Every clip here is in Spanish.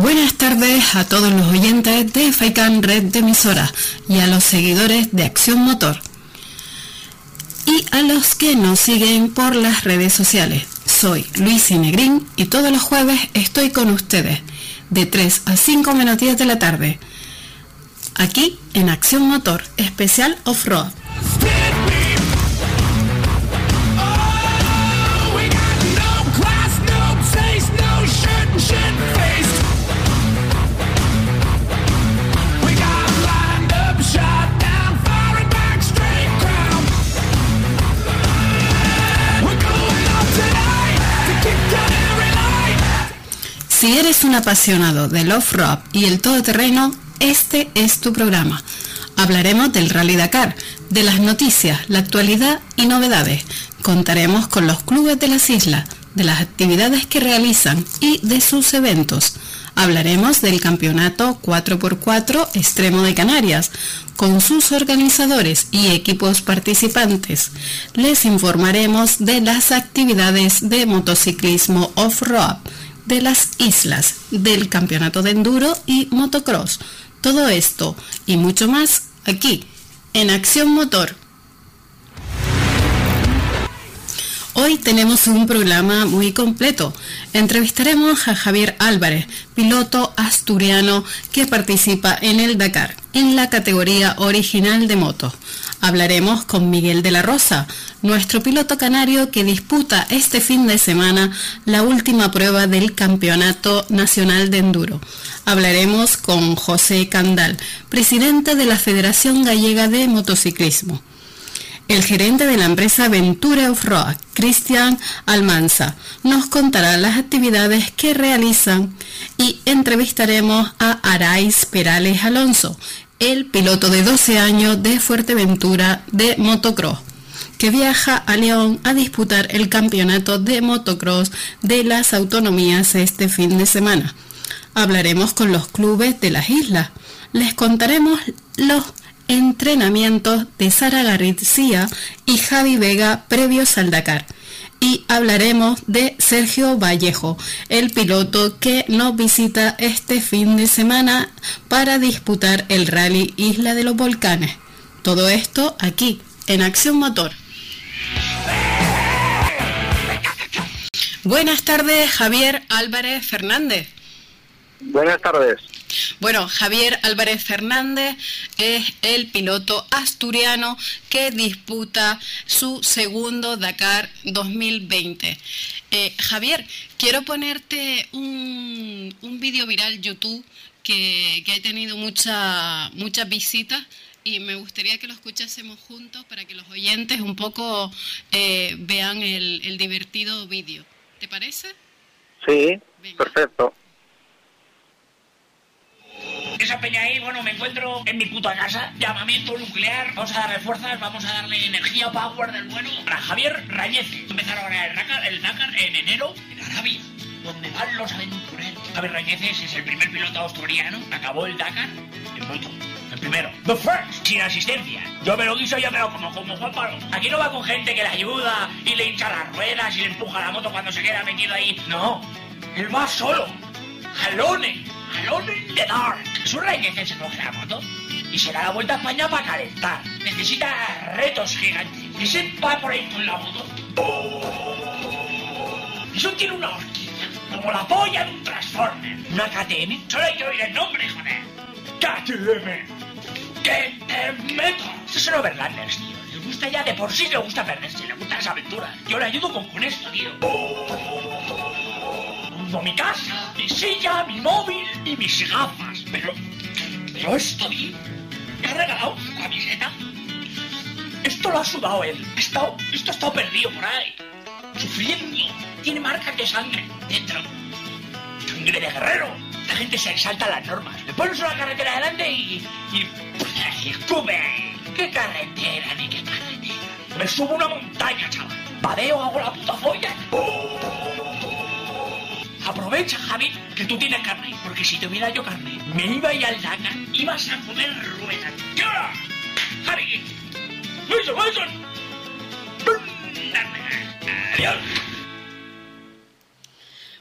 Buenas tardes a todos los oyentes de FAICAN Red de Emisoras y a los seguidores de Acción Motor y a los que nos siguen por las redes sociales. Soy Luis Negrín y todos los jueves estoy con ustedes de 3 a 5 menos 10 de la tarde aquí en Acción Motor especial Off-Road. Si eres un apasionado del off-road y el todoterreno, este es tu programa. Hablaremos del Rally Dakar, de las noticias, la actualidad y novedades. Contaremos con los clubes de las islas, de las actividades que realizan y de sus eventos. Hablaremos del campeonato 4x4 Extremo de Canarias, con sus organizadores y equipos participantes. Les informaremos de las actividades de motociclismo off-road de las islas, del campeonato de enduro y motocross. Todo esto y mucho más aquí, en Acción Motor. Hoy tenemos un programa muy completo. Entrevistaremos a Javier Álvarez, piloto asturiano que participa en el Dakar, en la categoría original de moto. Hablaremos con Miguel de la Rosa, nuestro piloto canario que disputa este fin de semana la última prueba del Campeonato Nacional de Enduro. Hablaremos con José Candal, presidente de la Federación Gallega de Motociclismo. El gerente de la empresa Ventura Off-Road, Cristian Almanza, nos contará las actividades que realizan y entrevistaremos a Arais Perales Alonso, el piloto de 12 años de Fuerteventura de motocross, que viaja a León a disputar el campeonato de motocross de las autonomías este fin de semana. Hablaremos con los clubes de las islas. Les contaremos los entrenamientos de Sara García y Javi Vega previos al Dakar y hablaremos de Sergio Vallejo, el piloto que nos visita este fin de semana para disputar el rally Isla de los Volcanes. Todo esto aquí, en Acción Motor. Buenas tardes, Javier Álvarez Fernández. Buenas tardes. Bueno, Javier Álvarez Fernández es el piloto asturiano que disputa su segundo Dakar 2020. Eh, Javier, quiero ponerte un, un vídeo viral YouTube que, ha tenido mucha, muchas visitas y me gustaría que lo escuchásemos juntos para que los oyentes un poco eh, vean el, el divertido vídeo. ¿Te parece? Sí, perfecto. Esa peña ahí, bueno, me encuentro en mi puta casa, llamamiento nuclear, vamos a darle fuerzas, vamos a darle energía, power del bueno para Javier Rayece. Empezaron el Dakar, el Dakar en enero en Arabia, donde van los aventureros. Javier Rayece es el primer piloto australiano, acabó el Dakar en moto. El primero. The first. Sin asistencia. Yo me lo guiso, yo me lo como, como Juan Pablo. Aquí no va con gente que le ayuda y le hincha las ruedas y le empuja la moto cuando se queda metido ahí. No. Él va solo. Alone. Alone in the dark. Es un rey que se coge la moto y se da la vuelta a España para calentar. Necesita retos gigantes. Ese va por ahí con la moto. Eso tiene una horquilla, como la polla de un Transformer. Una KTM. Solo hay que oír el nombre, joder. KTM. ¡Que te meto! Estos son overlanders, tío. Les gusta ya de por sí, le gusta perderse, le gustan las aventuras. Yo le ayudo con, con esto, tío. Mi casa, mi silla, mi móvil y mis gafas. Pero, pero esto, tío, me ha regalado su camiseta. Esto lo ha sudado él. Estado- esto ha estado perdido por ahí. Sufriendo. Tiene marcas de sangre dentro. Sangre de guerrero. La gente se exalta las normas. Le pones una carretera delante y... y... y ¡Escupe! ¿Qué carretera ni qué carretera? Me subo una montaña, chaval. Vadeo, hago la puta folla. Aprovecha, Javi, que tú tienes carne. Porque si tuviera yo carne, me iba a ir al Dakar, ibas a comer ruedas. ¿Qué hora? Javi. Wilson, Wilson. Adiós.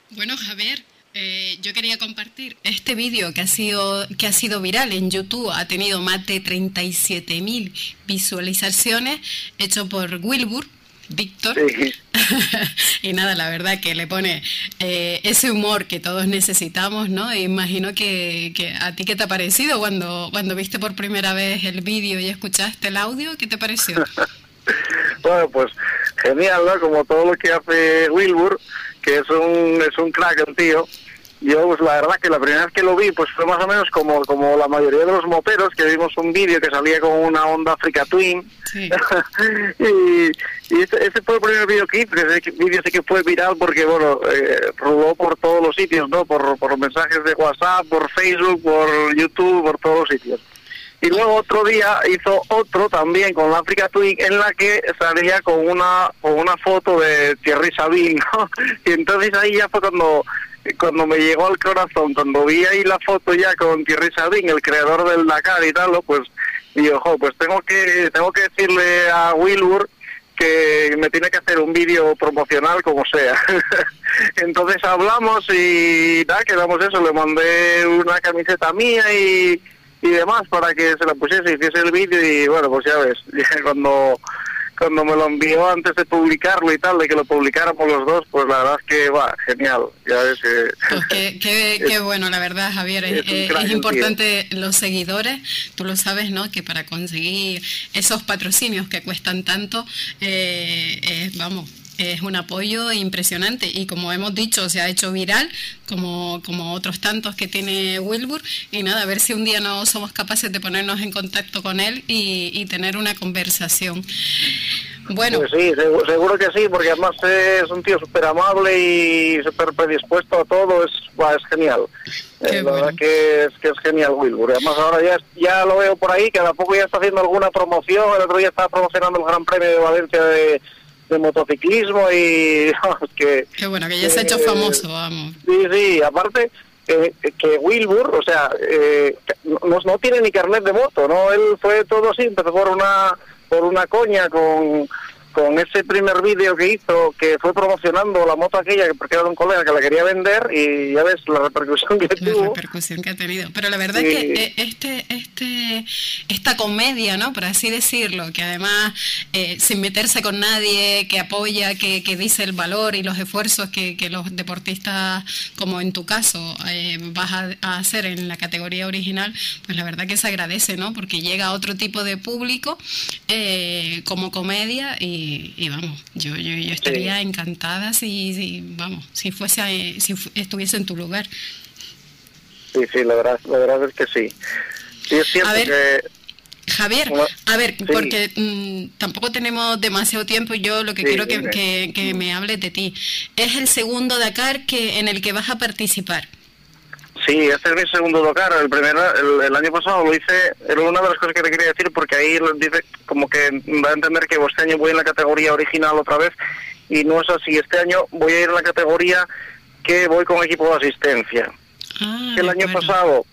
Bueno, Javier, eh, yo quería compartir este vídeo que ha sido que ha sido viral en YouTube, ha tenido más de 37.000 visualizaciones, hecho por Wilbur, Víctor. y nada, la verdad que le pone eh, ese humor que todos necesitamos, ¿no? E imagino que, que, a ti qué te ha parecido cuando, cuando viste por primera vez el vídeo y escuchaste el audio, ¿qué te pareció? bueno, pues genial, ¿no? Como todo lo que hace Wilbur, que es un, es un crack el tío yo, pues la verdad que la primera vez que lo vi, pues fue más o menos como, como la mayoría de los moteros, que vimos un vídeo que salía con una onda Africa Twin. y, y ese, fue el primer hice, ese vídeo sí que fue viral porque, bueno, eh, rodó por todos los sitios, ¿no? Por, por mensajes de WhatsApp, por Facebook, por YouTube, por todos los sitios. Y luego otro día hizo otro también con la Africa Twin en la que salía con una con una foto de Thierry Sabine, ¿no? Y entonces ahí ya fue cuando cuando me llegó al corazón, cuando vi ahí la foto ya con Thierry Sabin, el creador del Dakar y tal, pues y ojo, pues tengo que tengo que decirle a Wilbur que me tiene que hacer un vídeo promocional como sea. Entonces hablamos y nada, quedamos eso, le mandé una camiseta mía y, y demás para que se la pusiese hiciese el vídeo y bueno, pues ya ves, cuando cuando me lo envió antes de publicarlo y tal, de que lo publicáramos los dos, pues la verdad es que va, genial. Ya ves que... Pues qué, bueno, la verdad, Javier. Es, es importante los seguidores, tú lo sabes, ¿no? Que para conseguir esos patrocinios que cuestan tanto, eh, vamos, es un apoyo impresionante y como hemos dicho se ha hecho viral como, como otros tantos que tiene Wilbur y nada, a ver si un día no somos capaces de ponernos en contacto con él y, tener una conversación. Bueno. Pues sí, seguro, que sí, porque además es un tío súper amable y súper predispuesto a todo, es, es genial. Eh, la verdad que es, que es genial Wilbur. Además ahora ya, ya lo veo por ahí, que a poco ya está haciendo alguna promoción, el otro día estaba promocionando el Gran Premio de Valencia de de motociclismo y que... Qué bueno, que ya se ha hecho famoso, vamos. Sí, sí, aparte eh, que Wilbur, o sea, eh, no, no tiene ni carnet de moto, ¿no? Él fue todo así, empezó por una, por una coña con con ese primer vídeo que hizo, que fue promocionando la moto aquella, porque era de un colega que la quería vender, y ya ves la repercusión que tuvo. La repercusión que ha tenido. Pero la verdad es que eh, este, este, esta comedia, ¿no? Por así decirlo, que además, eh, sin meterse con nadie, que apoya, que, que dice el valor y los esfuerzos que, que los deportistas, como en tu caso, eh, vas a, hacer en la categoría original, pues la verdad que se agradece, ¿no? Porque llega a otro tipo de público como comedia y y, vamos, yo, yo, estaría encantada si, vamos, si fuese, si estuviese en tu lugar. Sí, sí, la verdad, la verdad es que sí. a ver, Javier, a ver, porque mm, tampoco tenemos demasiado tiempo y yo lo que quiero que, que, me hables de ti. Es el segundo Dakar que, en el que vas a participar. Sí, este es mi segundo Dakar. El primero, el, año pasado lo hice, era una de las cosas que te quería decir porque ahí dice como que da a entender que este año voy en la categoría original otra vez y no es así. Este año voy a ir en la categoría que voy con equipo de asistencia. Ah, el año pasado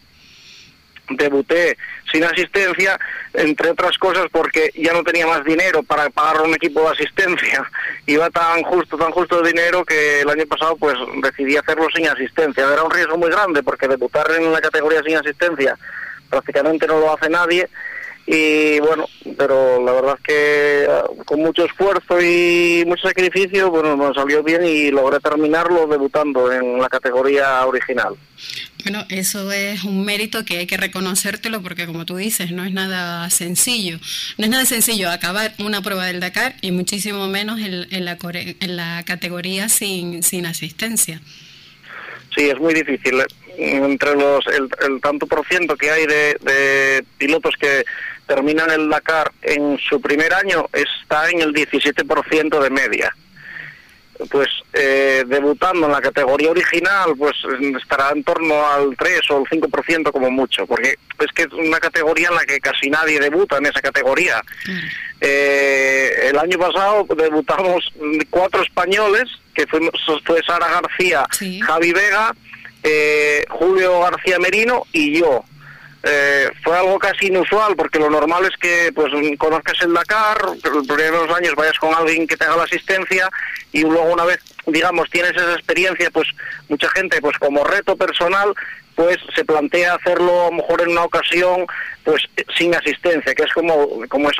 debuté sin asistencia, entre otras cosas porque ya no tenía más dinero para pagar un equipo de asistencia. Iba tan justo, tan justo de dinero que el año pasado pues decidí hacerlo sin asistencia. Era un riesgo muy grande porque debutar en la categoría sin asistencia prácticamente no lo hace nadie y bueno, pero la verdad es que ah, con mucho esfuerzo y mucho sacrificio, bueno, nos salió bien y logré terminarlo debutando en la categoría original. Bueno, eso es un mérito que hay que reconocértelo porque como tú dices, no es nada sencillo. No es nada sencillo acabar una prueba del Dakar y muchísimo menos en, la, en la categoría sin, sin asistencia. Sí, es muy difícil. Entre los el, tanto por ciento que hay de pilotos que terminan el Dakar en su primer año está en el 17% de media. Pues eh, debutando en la categoría original, pues estará en torno al 3 o el 5% como mucho, porque es que es una categoría en la que casi nadie debuta en esa categoría. Eh, el año pasado debutamos cuatro españoles, que fuimos, fue Sara García, Javi Vega, eh, Julio García Merino y yo eh, fue algo casi inusual porque lo normal es que pues conozcas el Dakar, los primeros años vayas con alguien que te haga la asistencia y luego una vez digamos tienes esa experiencia pues mucha gente pues como reto personal pues se plantea hacerlo a lo mejor en una ocasión pues sin asistencia, que es como como es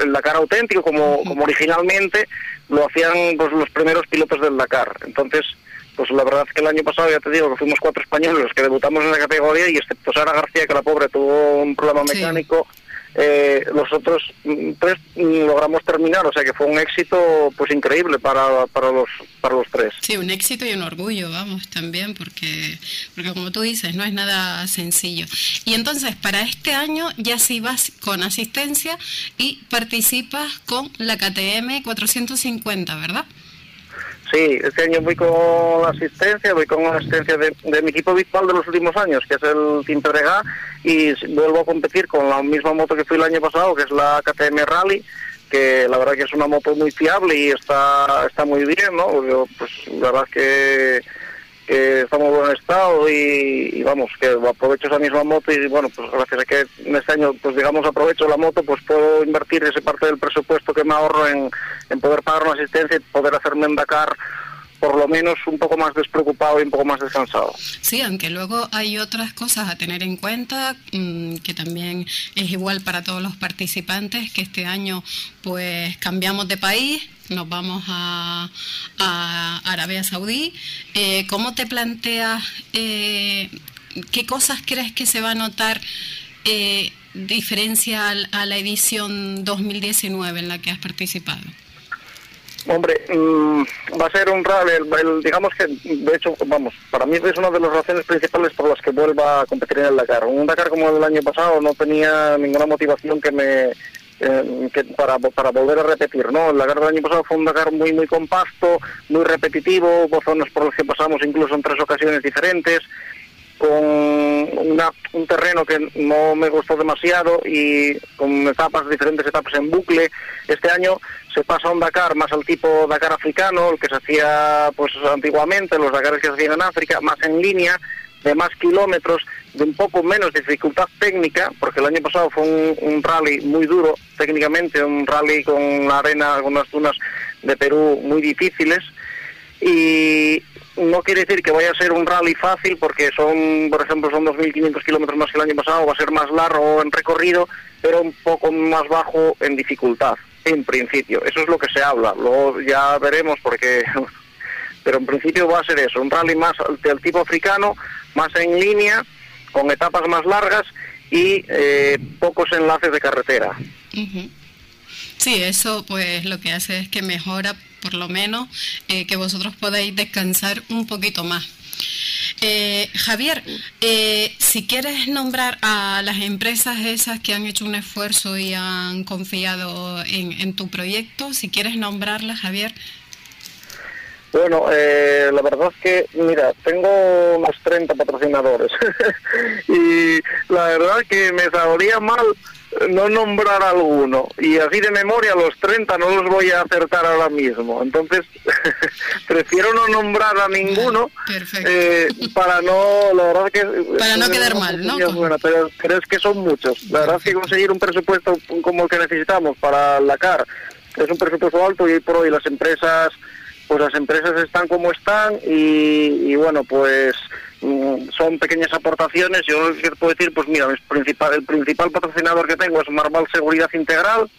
el Dakar auténtico, como, como originalmente lo hacían pues, los primeros pilotos del Dakar. Entonces, pues la verdad es que el año pasado ya te digo que fuimos cuatro españoles los que debutamos en la categoría y excepto Sara García que la pobre tuvo un problema mecánico eh, los otros mm, tres logramos terminar, o sea que fue un éxito pues increíble para, para, los, para los tres. Sí, un éxito y un orgullo, vamos, también, porque, porque como tú dices, no es nada sencillo. Y entonces, para este año ya sí vas con asistencia y participas con la KTM 450, ¿verdad? Sí, este año voy con la asistencia, voy con la asistencia de, mi equipo virtual de los últimos años, que es el Team y vuelvo a competir con la misma moto que fui el año pasado, que es la KTM Rally, que la verdad que es una moto muy fiable y está está muy bien, ¿no? pues la verdad que que está muy buen estado y, vamos, que aprovecho esa misma moto y bueno, pues gracias a que en este año, pues digamos, aprovecho la moto, pues puedo invertir ese parte del presupuesto que me ahorro en, en poder pagar una asistencia y poder hacerme en por lo menos un poco más despreocupado y un poco más descansado. Sí, aunque luego hay otras cosas a tener en cuenta, mm, que también es igual para todos los participantes, que este año pues cambiamos de país, nos vamos a, Arabia Saudí. Eh, ¿Cómo te planteas, eh, qué cosas crees que se va a notar eh, diferencia a la edición 2019 en la que has participado? Hombre, mm, va a ser un rally, digamos que, de hecho, vamos, para mí es una de las razones principales por las que vuelva a competir en el Dakar. Un Dakar como el año pasado no tenía ninguna motivación que me eh, que para, para volver a repetir, ¿no? El Dakar del año pasado fue un Dakar muy muy compacto, muy repetitivo, zonas por las que pasamos incluso en tres ocasiones diferentes, con una, un terreno que no me gustó demasiado y con etapas, diferentes etapas en bucle. Este año se pasa a un Dakar más al tipo Dakar africano, el que se hacía pues antiguamente, los Dakares que se hacían en África, más en línea, de más kilómetros, de un poco menos dificultad técnica, porque el año pasado fue un, rally muy duro técnicamente, un rally con arena, con unas dunas de Perú muy difíciles. Y no quiere decir que vaya a ser un rally fácil, porque son, por ejemplo, son 2.500 kilómetros más que el año pasado, va a ser más largo en recorrido, pero un poco más bajo en dificultad, en principio. Eso es lo que se habla. Luego ya veremos, porque pero en principio va a ser eso, un rally más del tipo africano, más en línea, con etapas más largas y eh, pocos enlaces de carretera. Sí, eso pues lo que hace es que mejora por lo menos eh, que vosotros podáis descansar un poquito más. Eh, Javier, si quieres nombrar a las empresas esas que han hecho un esfuerzo y han confiado en, en tu proyecto, si quieres nombrarlas, Javier, bueno, eh, la verdad es que, mira, tengo unos 30 patrocinadores y la verdad que me sabría mal no nombrar alguno. Y así de memoria los 30 no los voy a acertar ahora mismo. Entonces prefiero no nombrar a ninguno eh, para no la verdad que para no quedar mal no pero, pero, es que son muchos. La verdad es que conseguir un presupuesto como el que necesitamos para la CAR es un presupuesto alto y por hoy las empresas pues las empresas están como están y, bueno, pues son pequeñas aportaciones. Yo puedo decir, pues mira, principal, el principal patrocinador que tengo es Marval Seguridad Integral,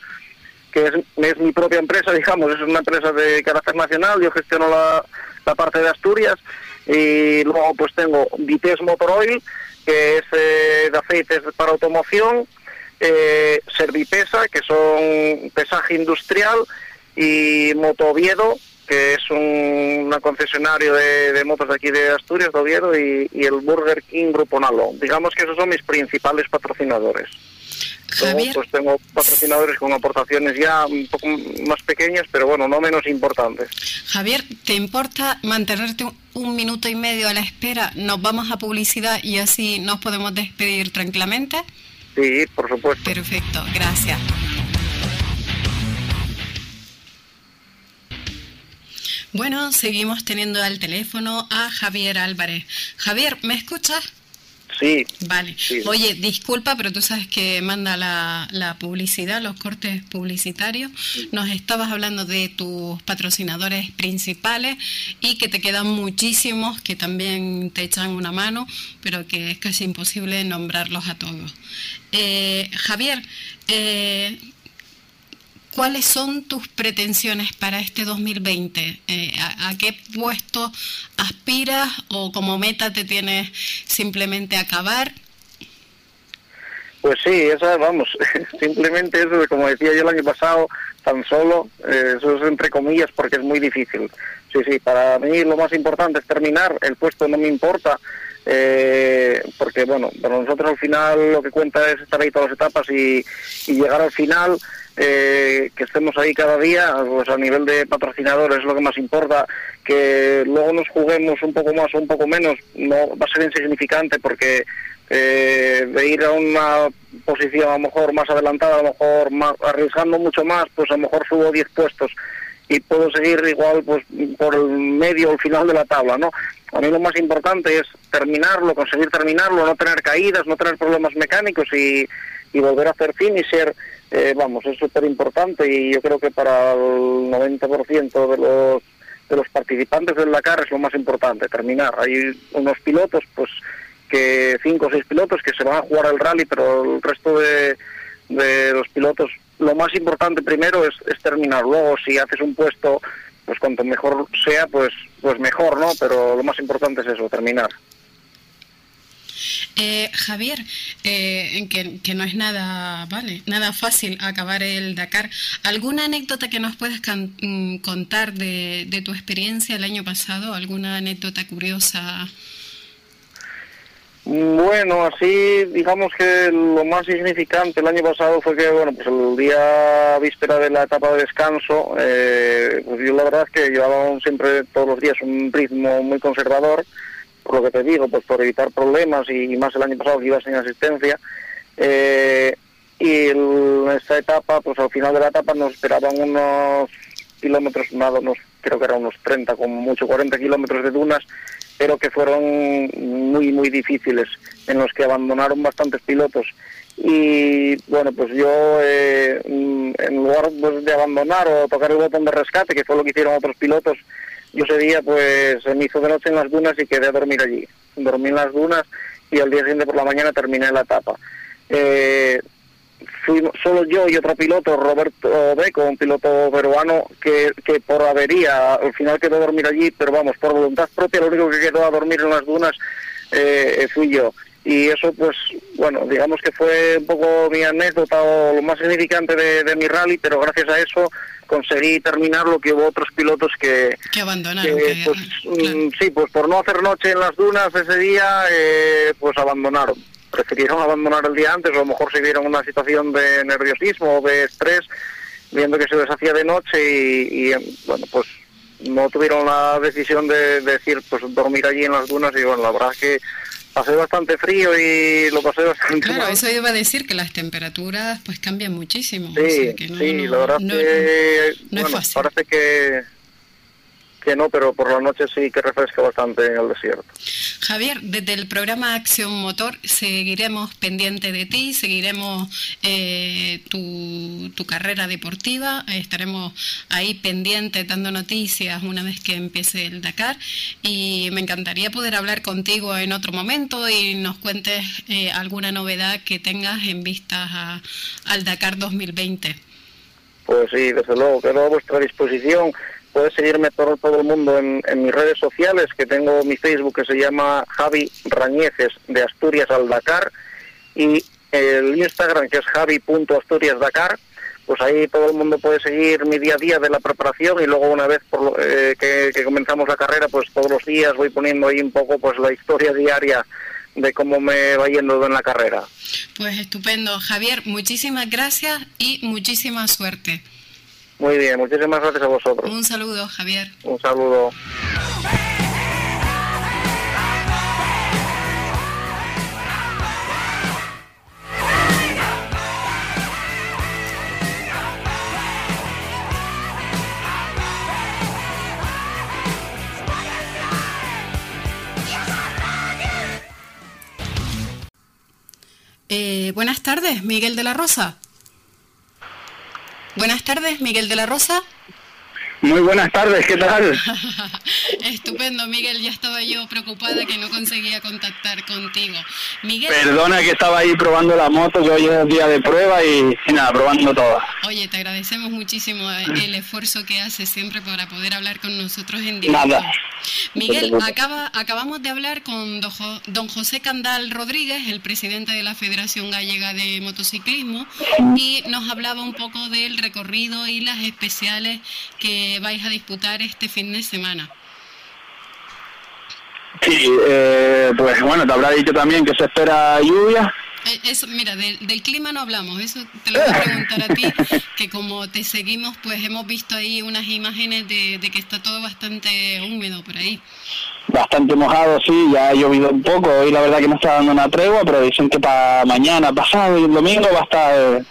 que es, mi propia empresa, digamos, es una empresa de carácter nacional, yo gestiono la, parte de Asturias y luego pues tengo Vites Motor Oil, que es eh, de aceites para automoción, eh, Servipesa, que son pesaje industrial, y Motoviedo, que es un concesionario de, motos de aquí de Asturias, de Oviedo, y, el Burger King Grupo Nalo. Digamos que esos son mis principales patrocinadores. Javier. pues tengo patrocinadores con aportaciones ya un poco más pequeñas, pero bueno, no menos importantes. Javier, ¿te importa mantenerte un minuto y medio a la espera? Nos vamos a publicidad y así nos podemos despedir tranquilamente. Sí, por supuesto. Perfecto, gracias. Bueno, seguimos teniendo al teléfono a Javier Álvarez. Javier, ¿me escuchas? Sí. Vale. Oye, disculpa, pero tú sabes que manda la, la publicidad, los cortes publicitarios. Nos estabas hablando de tus patrocinadores principales y que te quedan muchísimos que también te echan una mano, pero que es casi imposible nombrarlos a todos. Eh, Javier, eh, ¿cuáles son tus pretensiones para este 2020? Eh, ¿a, ¿a, qué puesto aspiras o como meta te tienes simplemente acabar? Pues sí, esa, vamos, simplemente eso, como decía yo el año pasado, tan solo, eh, eso es entre comillas porque es muy difícil. Sí, sí, para mí lo más importante es terminar, el puesto no me importa, eh, porque bueno, para nosotros al final lo que cuenta es estar ahí todas las etapas y, y llegar al final eh, que estemos ahí cada día, pues a nivel de patrocinadores es lo que más importa, que luego nos juguemos un poco más o un poco menos, no va a ser insignificante porque eh, de ir a una posición a lo mejor más adelantada, a lo mejor arriesgando mucho más, pues a lo mejor subo 10 puestos y puedo seguir igual pues por el medio o el final de la tabla, ¿no? A mí lo más importante es terminarlo, conseguir terminarlo, no tener caídas, no tener problemas mecánicos y, y volver a hacer finisher eh, vamos, es súper importante y yo creo que para el 90% de los, de los participantes del Dakar es lo más importante, terminar. Hay unos pilotos, pues que cinco o seis pilotos que se van a jugar el rally, pero el resto de, de los pilotos, lo más importante primero es, es terminar. Luego, si haces un puesto, pues cuanto mejor sea, pues, pues mejor, ¿no? Pero lo más importante es eso, terminar. Eh, Javier, eh, que, que, no es nada, vale, nada fácil acabar el Dakar. ¿Alguna anécdota que nos puedas mm, contar de, de, tu experiencia el año pasado? ¿Alguna anécdota curiosa? Bueno, así digamos que lo más significante el año pasado fue que, bueno, pues el día víspera de la etapa de descanso, eh, pues yo la verdad es que llevaba siempre todos los días un ritmo muy conservador por lo que te digo, pues por evitar problemas y, más el año pasado que iba sin asistencia. Eh, y en esta etapa, pues al final de la etapa nos esperaban unos kilómetros, nada, unos, creo que eran unos 30, como mucho 40 kilómetros de dunas, pero que fueron muy, muy difíciles, en los que abandonaron bastantes pilotos. Y bueno, pues yo, eh, en lugar pues, de abandonar o tocar el botón de rescate, que fue lo que hicieron otros pilotos, yo ese día pues se me hizo de noche en las dunas y quedé a dormir allí. Dormí en las dunas y al día siguiente por la mañana terminé la etapa. Eh, fuimos solo yo y otro piloto, Roberto Beco, un piloto peruano, que, que por avería al final quedó a dormir allí, pero vamos, por voluntad propia, lo único que quedó a dormir en las dunas eh, fui yo. Y eso, pues, bueno, digamos que fue un poco mi anécdota o lo más significante de, de mi rally, pero gracias a eso conseguí terminar lo que hubo otros pilotos que... Que abandonaron. Que, pues, claro. Mm, sí, pues por no hacer noche en las dunas ese día, eh, pues abandonaron. Prefirieron abandonar el día antes o a lo mejor se vieron una situación de nerviosismo o de estrés, viendo que se les hacía de noche y, y bueno, pues no tuvieron la decisión de, de, decir, pues dormir allí en las dunas y bueno, la verdad es que pasé bastante frío y lo pasé bastante Claro, mal. eso iba a decir que las temperaturas pues cambian muchísimo. Sí, o sea que no, sí, no, la verdad no, que no bueno, es fácil. parece que que no, pero por la noche sí que refresca bastante en el desierto. Javier, desde el programa Acción Motor seguiremos pendiente de ti, seguiremos eh, tu, tu, carrera deportiva, estaremos ahí pendientes dando noticias una vez que empiece el Dakar y me encantaría poder hablar contigo en otro momento y nos cuentes eh, alguna novedad que tengas en vistas a, al Dakar 2020. Pues sí, desde luego, quedo a vuestra disposición puedes seguirme todo, el mundo en, mis redes sociales, que tengo mi Facebook que se llama Javi Rañeces de Asturias al Dakar y el Instagram que es javi.asturiasdakar, pues ahí todo el mundo puede seguir mi día a día de la preparación y luego una vez por eh, que, que, comenzamos la carrera, pues todos los días voy poniendo ahí un poco pues la historia diaria de cómo me va yendo en la carrera. Pues estupendo. Javier, muchísimas gracias y muchísima suerte. Muy bien, muchísimas gracias a vosotros. Un saludo, Javier. Un saludo. Eh, buenas tardes, Miguel de la Rosa. Buenas tardes, Miguel de la Rosa. Muy buenas tardes, ¿qué tal? Estupendo, Miguel. Ya estaba yo preocupada que no conseguía contactar contigo. Miguel. Perdona que estaba ahí probando la moto, que hoy es el día de prueba y, nada, probando todo. Oye, te agradecemos muchísimo el esfuerzo que haces siempre para poder hablar con nosotros en directo. Nada. Miguel, acaba, acabamos de hablar con don José Candal Rodríguez, el presidente de la Federación Gallega de Motociclismo, y nos hablaba un poco del recorrido y las especiales que vais a disputar este fin de semana. Sí, eh, pues bueno, te habrá dicho también que se espera lluvia. Eh, eso, mira, del, clima no hablamos, eso te lo voy a preguntar a ti, que como te seguimos, pues hemos visto ahí unas imágenes de, que está todo bastante húmedo por ahí. Bastante mojado, sí, ya ha llovido un poco, hoy la verdad que no está dando una tregua, pero dicen que para mañana, pasado y el domingo va a estar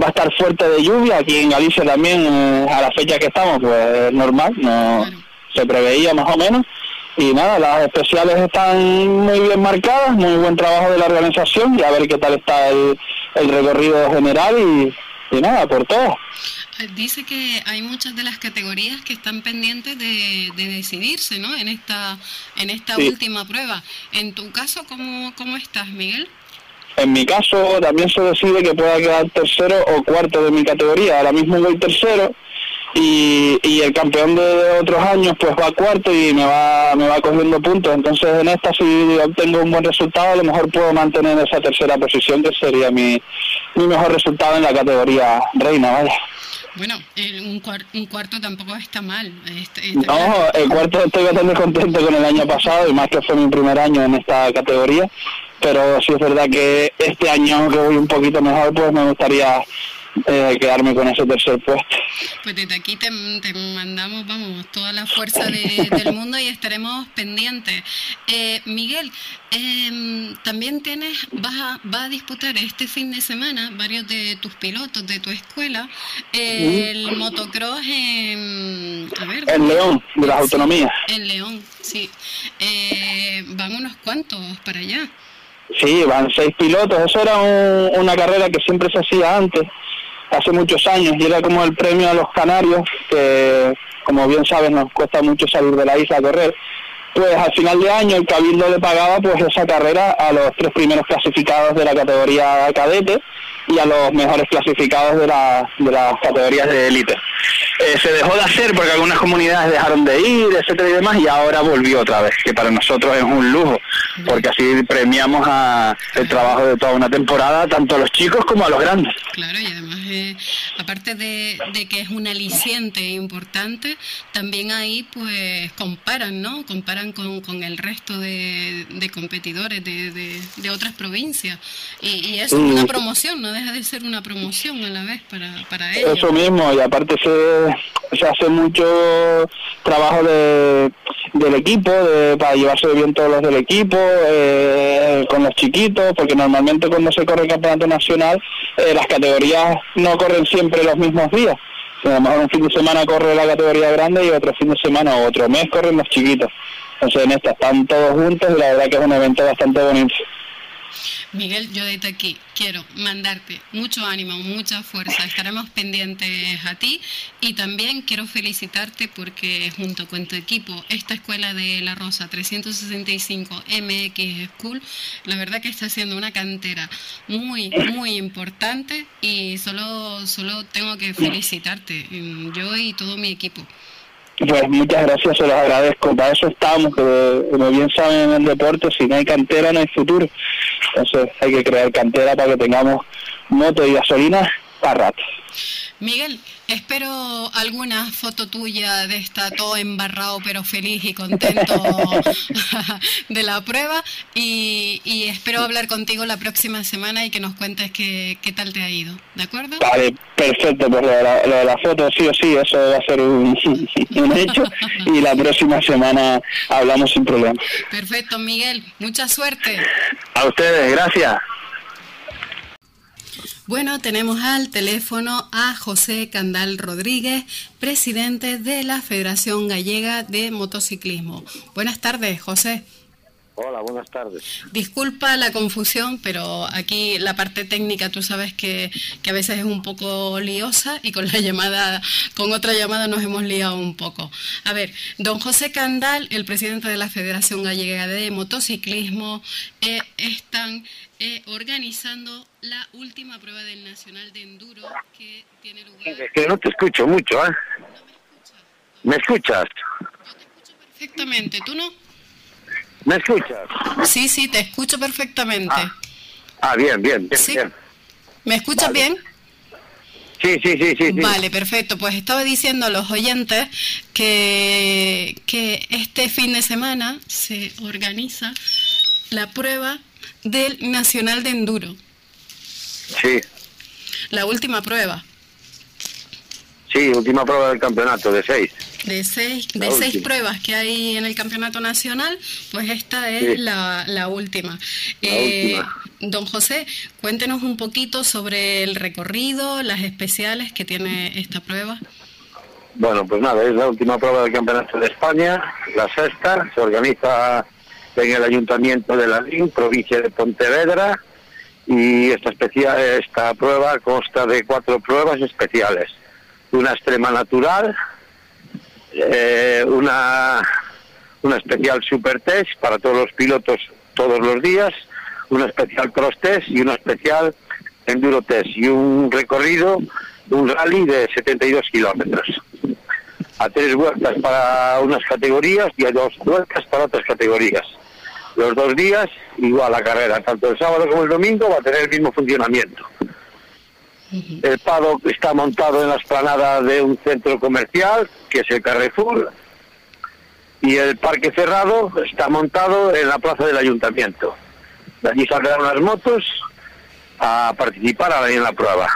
va a estar fuerte de lluvia, aquí en Galicia también, eh, a la fecha que estamos, pues es normal, no se preveía más o menos y nada, las especiales están muy bien marcadas, muy buen trabajo de la organización y a ver qué tal está el, recorrido general y, nada, por todo. Eh, dice que hay muchas de las categorías que están pendientes de, decidirse, ¿no? En esta en esta última prueba. En tu caso, ¿cómo, ¿cómo estás, Miguel? En mi caso, también se decide que pueda quedar tercero o cuarto de mi categoría. Ahora mismo voy tercero y, y el campeón de otros años pues va cuarto y me va me va cogiendo puntos entonces en esta si obtengo un buen resultado a lo mejor puedo mantener esa tercera posición que sería mi, mi mejor resultado en la categoría reina vaya bueno, un, un, cuarto tampoco está mal. Este, no, el cuarto estoy bastante contento con el año pasado y más que fue mi primer año en esta categoría, pero sí es verdad que este año que voy un poquito mejor, pues me gustaría eh, quedarme con ese tercer puesto. Pues desde aquí te, mandamos, vamos, toda la fuerza del mundo y estaremos pendientes. Eh, Miguel, em, también tienes, vas a, vas a disputar este fin de semana varios de tus pilotos de tu escuela el motocross en, en León, de las autonomías. En León, sí. Eh, van unos cuantos para allá. Sí, van seis pilotos. Eso era una carrera que siempre se hacía antes hace muchos años y era como el premio a los canarios, que como bien sabes nos cuesta mucho salir de la isla a correr. Pues al final de año el Cabildo le pagaba pues esa carrera a los tres primeros clasificados de la categoría cadete y a los mejores clasificados de, la, de las categorías de élite. Eh, se dejó de hacer porque algunas comunidades dejaron de ir, etcétera y demás, y ahora volvió otra vez, que para nosotros es un lujo, porque así premiamos a el trabajo de toda una temporada, tanto a los chicos como a los grandes. Claro, y además, eh, aparte de, que es un aliciente importante, también ahí pues comparan, ¿no? Comparan con, con el resto de, competidores de, de, otras provincias. Y, eso es una promoción, no deja de ser una promoción a la vez para, para ellos. Eso mismo, y aparte se, se hace mucho trabajo de, del equipo, de, para llevarse bien todos los del equipo, eh, con los chiquitos, porque normalmente cuando se corre el campeonato nacional, eh, las categorías no corren siempre los mismos días. A lo mejor un fin de semana corre la categoría grande y otro fin de semana o otro mes corren los chiquitos. Entonces en esta están todos juntos y la verdad que es un evento bastante bonito. Miguel, yo desde aquí quiero mandarte mucho ánimo, mucha fuerza. Estaremos pendientes a ti y también quiero felicitarte porque junto con tu equipo, esta escuela de La Rosa 365 MX School, la verdad que está haciendo una cantera muy, muy importante y solo, solo tengo que felicitarte, yo y todo mi equipo. Pues muchas gracias, se los agradezco. Para eso estamos, como bien saben en el deporte, si no hay cantera no hay futuro. Entonces hay que crear cantera para que tengamos moto y gasolina para rato. Miguel, espero alguna foto tuya de esta todo embarrado pero feliz y contento de la prueba y, espero hablar contigo la próxima semana y que nos cuentes qué, qué tal te ha ido, ¿de acuerdo? Vale, perfecto, pues lo de, la, foto sí o sí, eso va a ser un, un hecho y la próxima semana hablamos sin problema. Perfecto, Miguel, mucha suerte. A ustedes, gracias. Bueno, tenemos al teléfono a José Candal Rodríguez, presidente de la Federación Gallega de Motociclismo. Buenas tardes, José. Hola, buenas tardes. Disculpa la confusión, pero aquí la parte técnica tú sabes que, que, a veces es un poco liosa y con la llamada, con otra llamada nos hemos liado un poco. A ver, don José Candal, el presidente de la Federación Gallega de Motociclismo, eh, están eh, organizando la última prueba del Nacional de Enduro que tiene lugar. Es que no te escucho mucho, ¿eh? ¿No me escuchas? Yo te escucho perfectamente, ¿tú no? ¿Me escuchas? Sí, sí, te escucho perfectamente. Ah, ah bien, bien, bien, ¿Sí? bien. ¿Me escuchas Vale. bien? Sí, sí, sí, sí. sí. Vale, perfecto. Pues estaba diciendo a los oyentes que, que este fin de semana se organiza la prueba del Nacional de Enduro, Sí, la última prueba. sí, última prueba del campeonato de seis. De seis, La de seis pruebas que hay en el campeonato nacional, pues esta es Sí. la, la última. La Eh, última. Don José, cuéntenos un poquito sobre el recorrido, las especiales que tiene esta prueba. Bueno, pues nada, es la última prueba del campeonato de España, la sexta, se organiza en el Ayuntamiento de Lalín, provincia de Pontevedra, y esta, especia- esta prueba consta de cuatro pruebas especiales. Una extrema natural, eh, una, una especial super test para todos los pilotos todos los días, una especial cross test y una especial enduro test y un recorrido, un rally de 72 kilómetros. A tres vueltas para unas categorías y a dos vueltas para otras categorías. Los dos días igual la carrera, tanto el sábado como el domingo va a tener el mismo funcionamiento. El paddock está montado en la esplanada de un centro comercial, que es el Carrefour, y el parque cerrado está montado en la plaza del ayuntamiento. De allí saldrán unas motos a participar ahí en la prueba.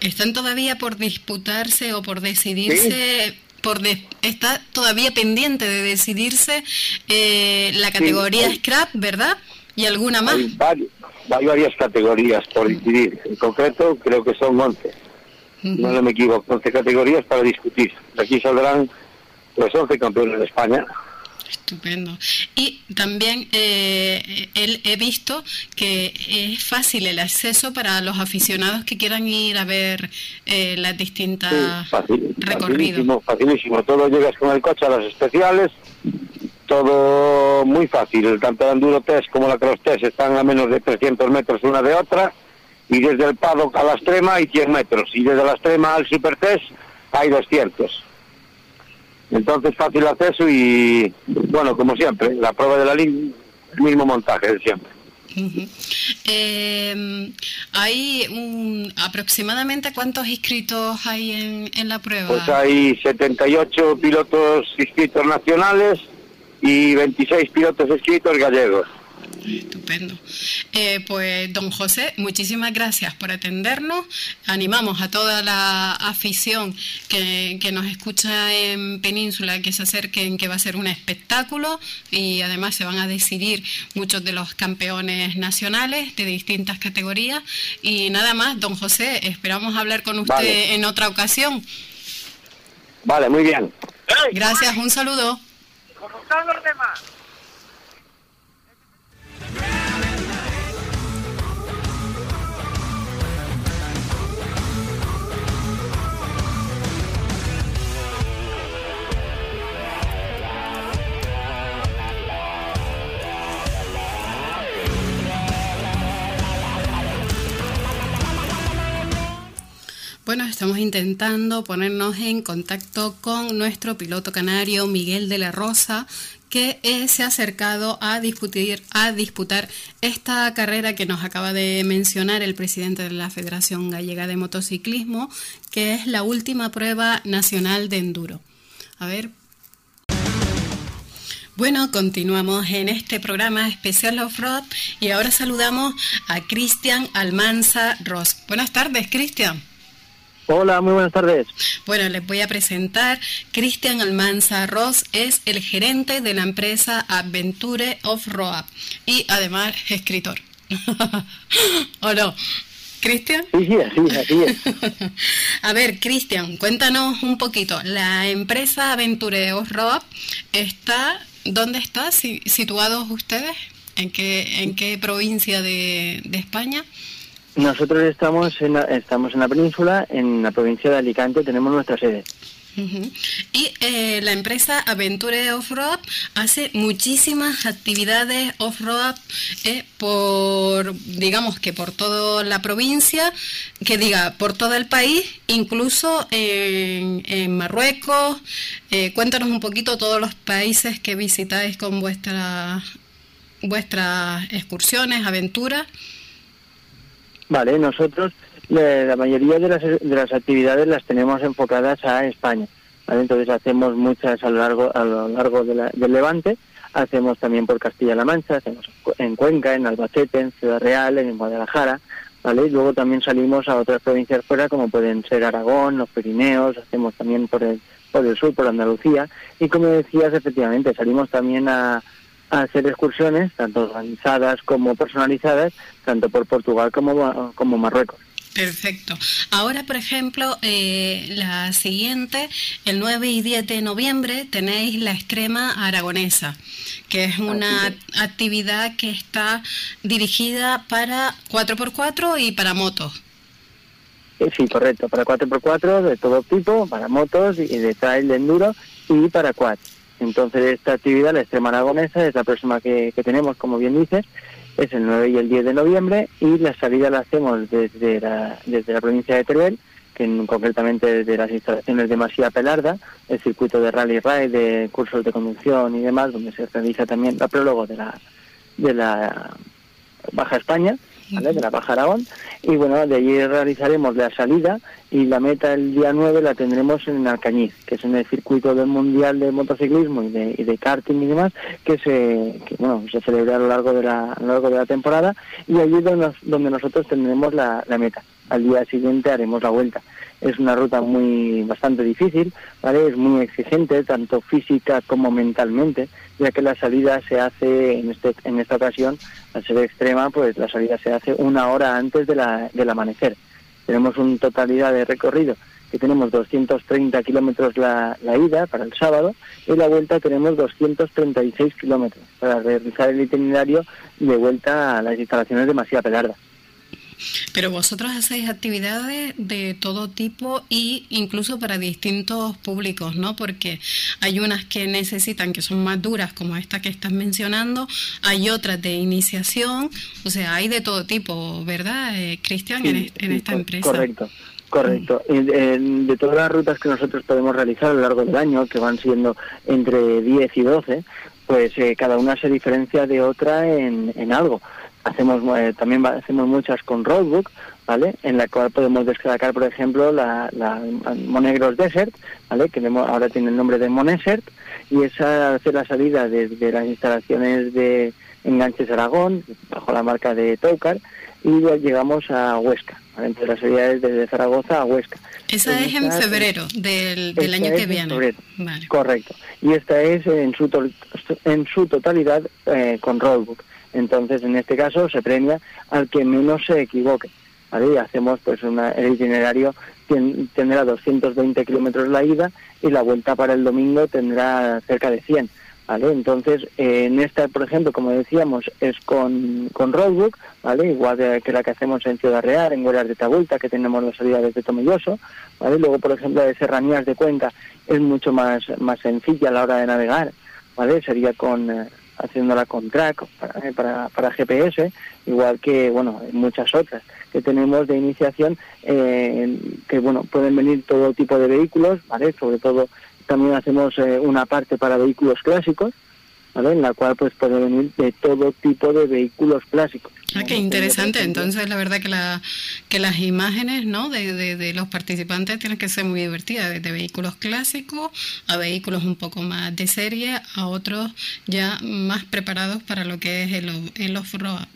¿Están todavía por disputarse o por decidirse? Por de- está todavía pendiente de decidirse eh, la categoría hay- scrap, ¿verdad? Y alguna más. Hay, vari- hay varias categorías por decidir. En concreto, creo que son 11. No, no me equivoco, 11 categorías para discutir. De aquí saldrán los 11 campeones de España. Estupendo. Y también eh, él- he visto que es fácil el acceso para los aficionados que quieran ir a ver eh, las distintas Sí, fácil, recorridos. facilísimo, facilísimo. Todo llegas con el coche a las especiales, todo muy fácil. Tanto el Enduro Test como la Cross Test están a menos de 300 metros una de otra. Y desde el paddock a la extrema hay 100 metros. Y desde la extrema al Super Test hay 200. Entonces fácil acceso y, bueno, como siempre, la prueba de la línea, el mismo montaje de siempre. Eh, hay un, aproximadamente cuántos inscritos hay en, en la prueba. Pues hay 78 pilotos inscritos nacionales y 26 pilotos inscritos gallegos. Estupendo. Eh, pues, don José, muchísimas gracias por atendernos. Animamos a toda la afición que, que nos escucha en Península que se acerquen, que va a ser un espectáculo y además se van a decidir muchos de los campeones nacionales de distintas categorías. Y nada más, don José, esperamos hablar con usted Vale. en otra ocasión. Vale, muy bien. Gracias, un saludo. ¿Cómo están los demás? Bueno, estamos intentando ponernos en contacto con nuestro piloto canario Miguel de la Rosa, que se ha acercado a discutir, a disputar esta carrera que nos acaba de mencionar el presidente de la Federación Gallega de Motociclismo, que es la última prueba nacional de enduro. A ver. Bueno, continuamos en este programa especial Off-Road y ahora saludamos a Cristian Almanza Ross. Buenas tardes, Cristian. Hola, muy buenas tardes. Bueno, les voy a presentar. Cristian Almanza Ross es el gerente de la empresa Adventure Off-Road y además escritor. ¿O no? Cristian. Sí, sí, así, así es. A ver, Cristian, cuéntanos un poquito. La empresa Aventure Off-Road está, ¿dónde está situados ustedes? ¿En qué, en qué provincia de, de España? Nosotros estamos en, la, estamos en la península, en la provincia de Alicante, tenemos nuestra sede. Y eh, la empresa Aventure Off-Road hace muchísimas actividades off-road eh, por, digamos que por toda la provincia, que diga, por todo el país, incluso en, Marruecos. Eh, cuéntanos un poquito todos los países que visitáis con vuestra, vuestras excursiones, aventuras. Vale, nosotros la mayoría de las, de las actividades las tenemos enfocadas a España. Entonces hacemos muchas a lo largo, a lo largo del Levante, hacemos también por Castilla-La Mancha, hacemos en Cuenca, en Albacete, en Ciudad Real, en Guadalajara, ¿vale? Luego también salimos a otras provincias fuera como pueden ser Aragón, los Pirineos, hacemos también por el, por el sur, por Andalucía. Y como decías, efectivamente, salimos también a, a hacer excursiones, tanto organizadas como personalizadas, tanto por Portugal como, como Marruecos. Perfecto. Ahora, por ejemplo, eh, la siguiente, el 9 y 10 de noviembre, tenéis la extrema aragonesa, que es una actividad que está dirigida para 4x4 y para motos. Eh, sí, correcto, para 4x4 de todo tipo, para motos y de trail de enduro y para quad. Entonces esta actividad, la extrema aragonesa, es la próxima que, tenemos, como bien dices, es el 9 y el 10 de noviembre y la salida la hacemos desde la, desde la provincia de Teruel, que concretamente desde las instalaciones de Masía Pelarda, el circuito de rally ride, de cursos de conducción y demás, donde se realiza también el prólogo de la, de la Baja España de la Aragón. Y bueno, de allí realizaremos la salida y la meta el día 9 la tendremos en Alcañiz, que es en el circuito del Mundial de Motociclismo y de, y de karting y demás, que se, que, bueno, se celebra a lo largo de la, a lo largo de la temporada y allí es donde, donde nosotros tendremos la, la meta. Al día siguiente haremos la vuelta es una ruta muy bastante difícil, ¿vale? Es muy exigente, tanto física como mentalmente, ya que la salida se hace, en, este, en esta ocasión, al ser extrema, pues la salida se hace una hora antes de la, del amanecer. Tenemos una totalidad de recorrido que tenemos 230 kilómetros la, ida para el sábado y la vuelta tenemos 236 kilómetros para realizar el itinerario de vuelta a las instalaciones de Masía Pelarda. Pero vosotros hacéis actividades de todo tipo y incluso para distintos públicos, ¿no? Porque hay unas que necesitan, que son más duras, como esta que estás mencionando, hay otras de iniciación, o sea, hay de todo tipo, ¿verdad, eh, Cristian, en, esta empresa? Correcto. Correcto. de todas las rutas que nosotros podemos realizar a lo largo del año, que van siendo entre 10 y 12, pues eh, cada una se diferencia de otra en, en algo. Hacemos eh, también hacemos muchas con roadbook vale en la cual podemos destacar por ejemplo la, la Desert vale que ahora tiene el nombre de Monesert y esa hace la salida desde las instalaciones de Enganches Aragón bajo la marca de Toucar y llegamos a Huesca entre las salidas desde Zaragoza a Huesca esa es en febrero del, del año que viene vale. correcto y esta es en su en su totalidad eh, con roadbook entonces, en este caso, se premia al que menos se equivoque. ¿vale? Y hacemos pues una, el itinerario tendrá 220 kilómetros la ida y la vuelta para el domingo tendrá cerca de 100. ¿Vale? Entonces, en esta, por ejemplo, como decíamos, es con, con roadbook, ¿vale? Igual que la que hacemos en Ciudad Real, en Huelas de Tabulta, que tenemos la salida desde Tomelloso, ¿vale? Luego, por ejemplo, de Serranías de Cuenca es mucho más, más sencilla a la hora de navegar, ¿vale? Sería con, eh, haciéndola con track para, para, para, GPS, igual que bueno muchas otras que tenemos de iniciación, eh, que bueno pueden venir todo tipo de vehículos, ¿vale? Sobre todo también hacemos eh, una parte para vehículos clásicos, en la cual pues puede venir de todo tipo de vehículos clásicos. Ah, qué interesante. Entonces, la verdad que, la, que las imágenes ¿no? de, de, los participantes tienen que ser muy divertidas, desde vehículos clásicos a vehículos un poco más de serie, a otros ya más preparados para lo que es el, el off-road.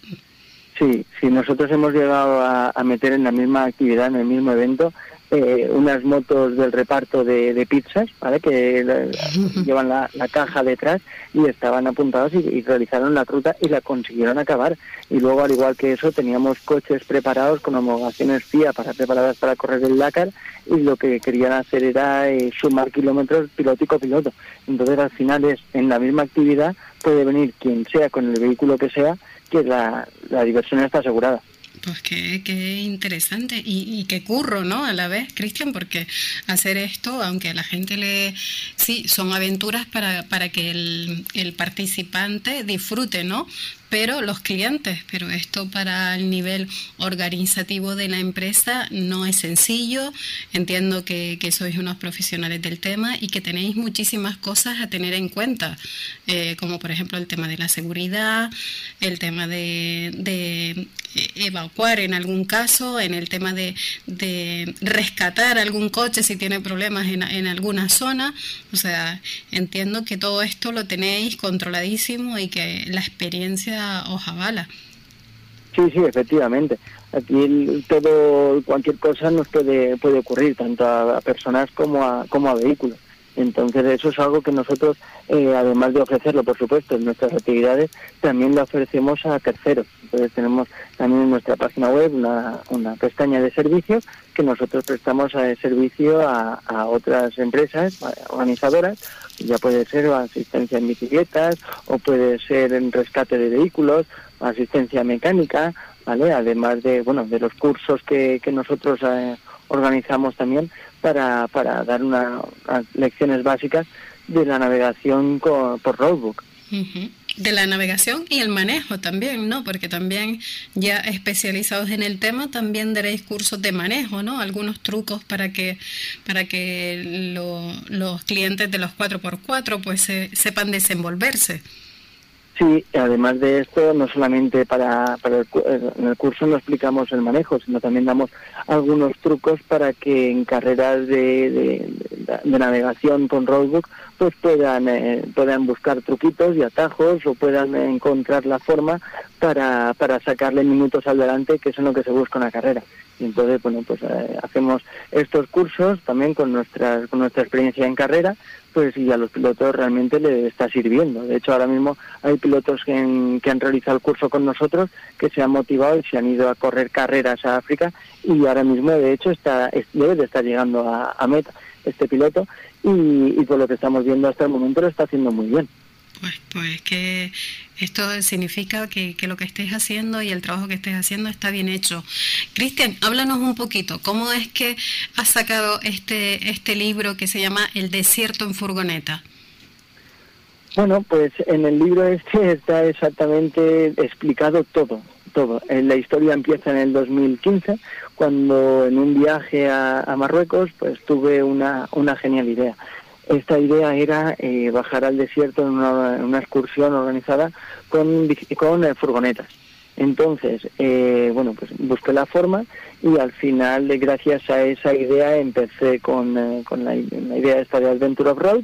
Sí, sí, nosotros hemos llegado a, a, meter en la misma actividad, en el mismo evento, eh, unas motos del reparto de, pizzas, ¿vale? Que llevan la, caja detrás y estaban apuntados y, realizaron la ruta y la consiguieron acabar. Y luego, al igual que eso, teníamos coches preparados con homologaciones FIA para preparadas para correr el Dakar y lo que querían hacer era eh, sumar kilómetros piloto piloto. Entonces, al final es en la misma actividad puede venir quien sea con el vehículo que sea, que la diversión está asegurada. Pues qué, qué interesante y, y, qué curro, ¿no? A la vez, Cristian, porque hacer esto, aunque a la gente le... Sí, son aventuras para, para que el, el participante disfrute, ¿no? pero los clientes, pero esto para el nivel organizativo de la empresa no es sencillo. Entiendo que, sois unos profesionales del tema y que tenéis muchísimas cosas a tener en cuenta, eh, como por ejemplo el tema de la seguridad, el tema de evacuar en algún caso, en el tema de, de, rescatar algún coche si tiene problemas en, en alguna zona. O sea, entiendo que todo esto lo tenéis controladísimo y que la experiencia Ojabala. Sí, sí, efectivamente. Aquí todo, cualquier cosa nos puede, puede ocurrir, tanto a, personas como a, como a vehículos. Entonces eso es algo que nosotros, eh, además de ofrecerlo, por supuesto, en nuestras actividades, también lo ofrecemos a terceros. Entonces tenemos también en nuestra página web una, una pestaña de servicios que nosotros prestamos a servicio a, a otras empresas organizadoras ya puede ser asistencia en bicicletas o puede ser en rescate de vehículos, asistencia mecánica, ¿vale? Además de, bueno, de los cursos que, que nosotros eh, organizamos también para, para dar unas lecciones básicas de la navegación por roadbook de la navegación y el manejo también, ¿no? Porque también ya especializados en el tema también daréis cursos de manejo, ¿no? Algunos trucos para que para que los clientes de los 4x4 pues sepan desenvolverse. Sí, además de esto, no solamente para, para el, en el curso no explicamos el manejo, sino también damos algunos trucos para que en carreras de, de, navegación con roadbook pues puedan, eh, puedan buscar truquitos y atajos o puedan encontrar la forma para, para sacarle minutos al delante, que es en lo que se busca en la carrera. Y entonces, bueno, pues eh, hacemos estos cursos también con, nuestra, con nuestra experiencia en carrera pues y a los pilotos realmente le está sirviendo. De hecho, ahora mismo hay pilotos que, han realizado el curso con nosotros que se han motivado y se han ido a correr carreras a África y ahora mismo, de hecho, está debe de estar llegando a, meta este piloto y, y por lo que estamos viendo hasta el momento lo está haciendo muy bien. Pues, pues que esto significa que, que, lo que estés haciendo y el trabajo que estés haciendo está bien hecho. Cristian, háblanos un poquito, ¿cómo es que has sacado este, este libro que se llama El desierto en furgoneta? Bueno, pues en el libro este está exactamente explicado todo, todo. Eh, la historia empieza en el 2015, cuando en un viaje a, a Marruecos, pues tuve una, una genial idea esta idea era eh, bajar al desierto en una, excursión organizada con, con eh, furgonetas. Entonces, eh, bueno, pues busqué la forma y al final, gracias a esa idea, empecé con, con la, idea esta de Adventure of Road,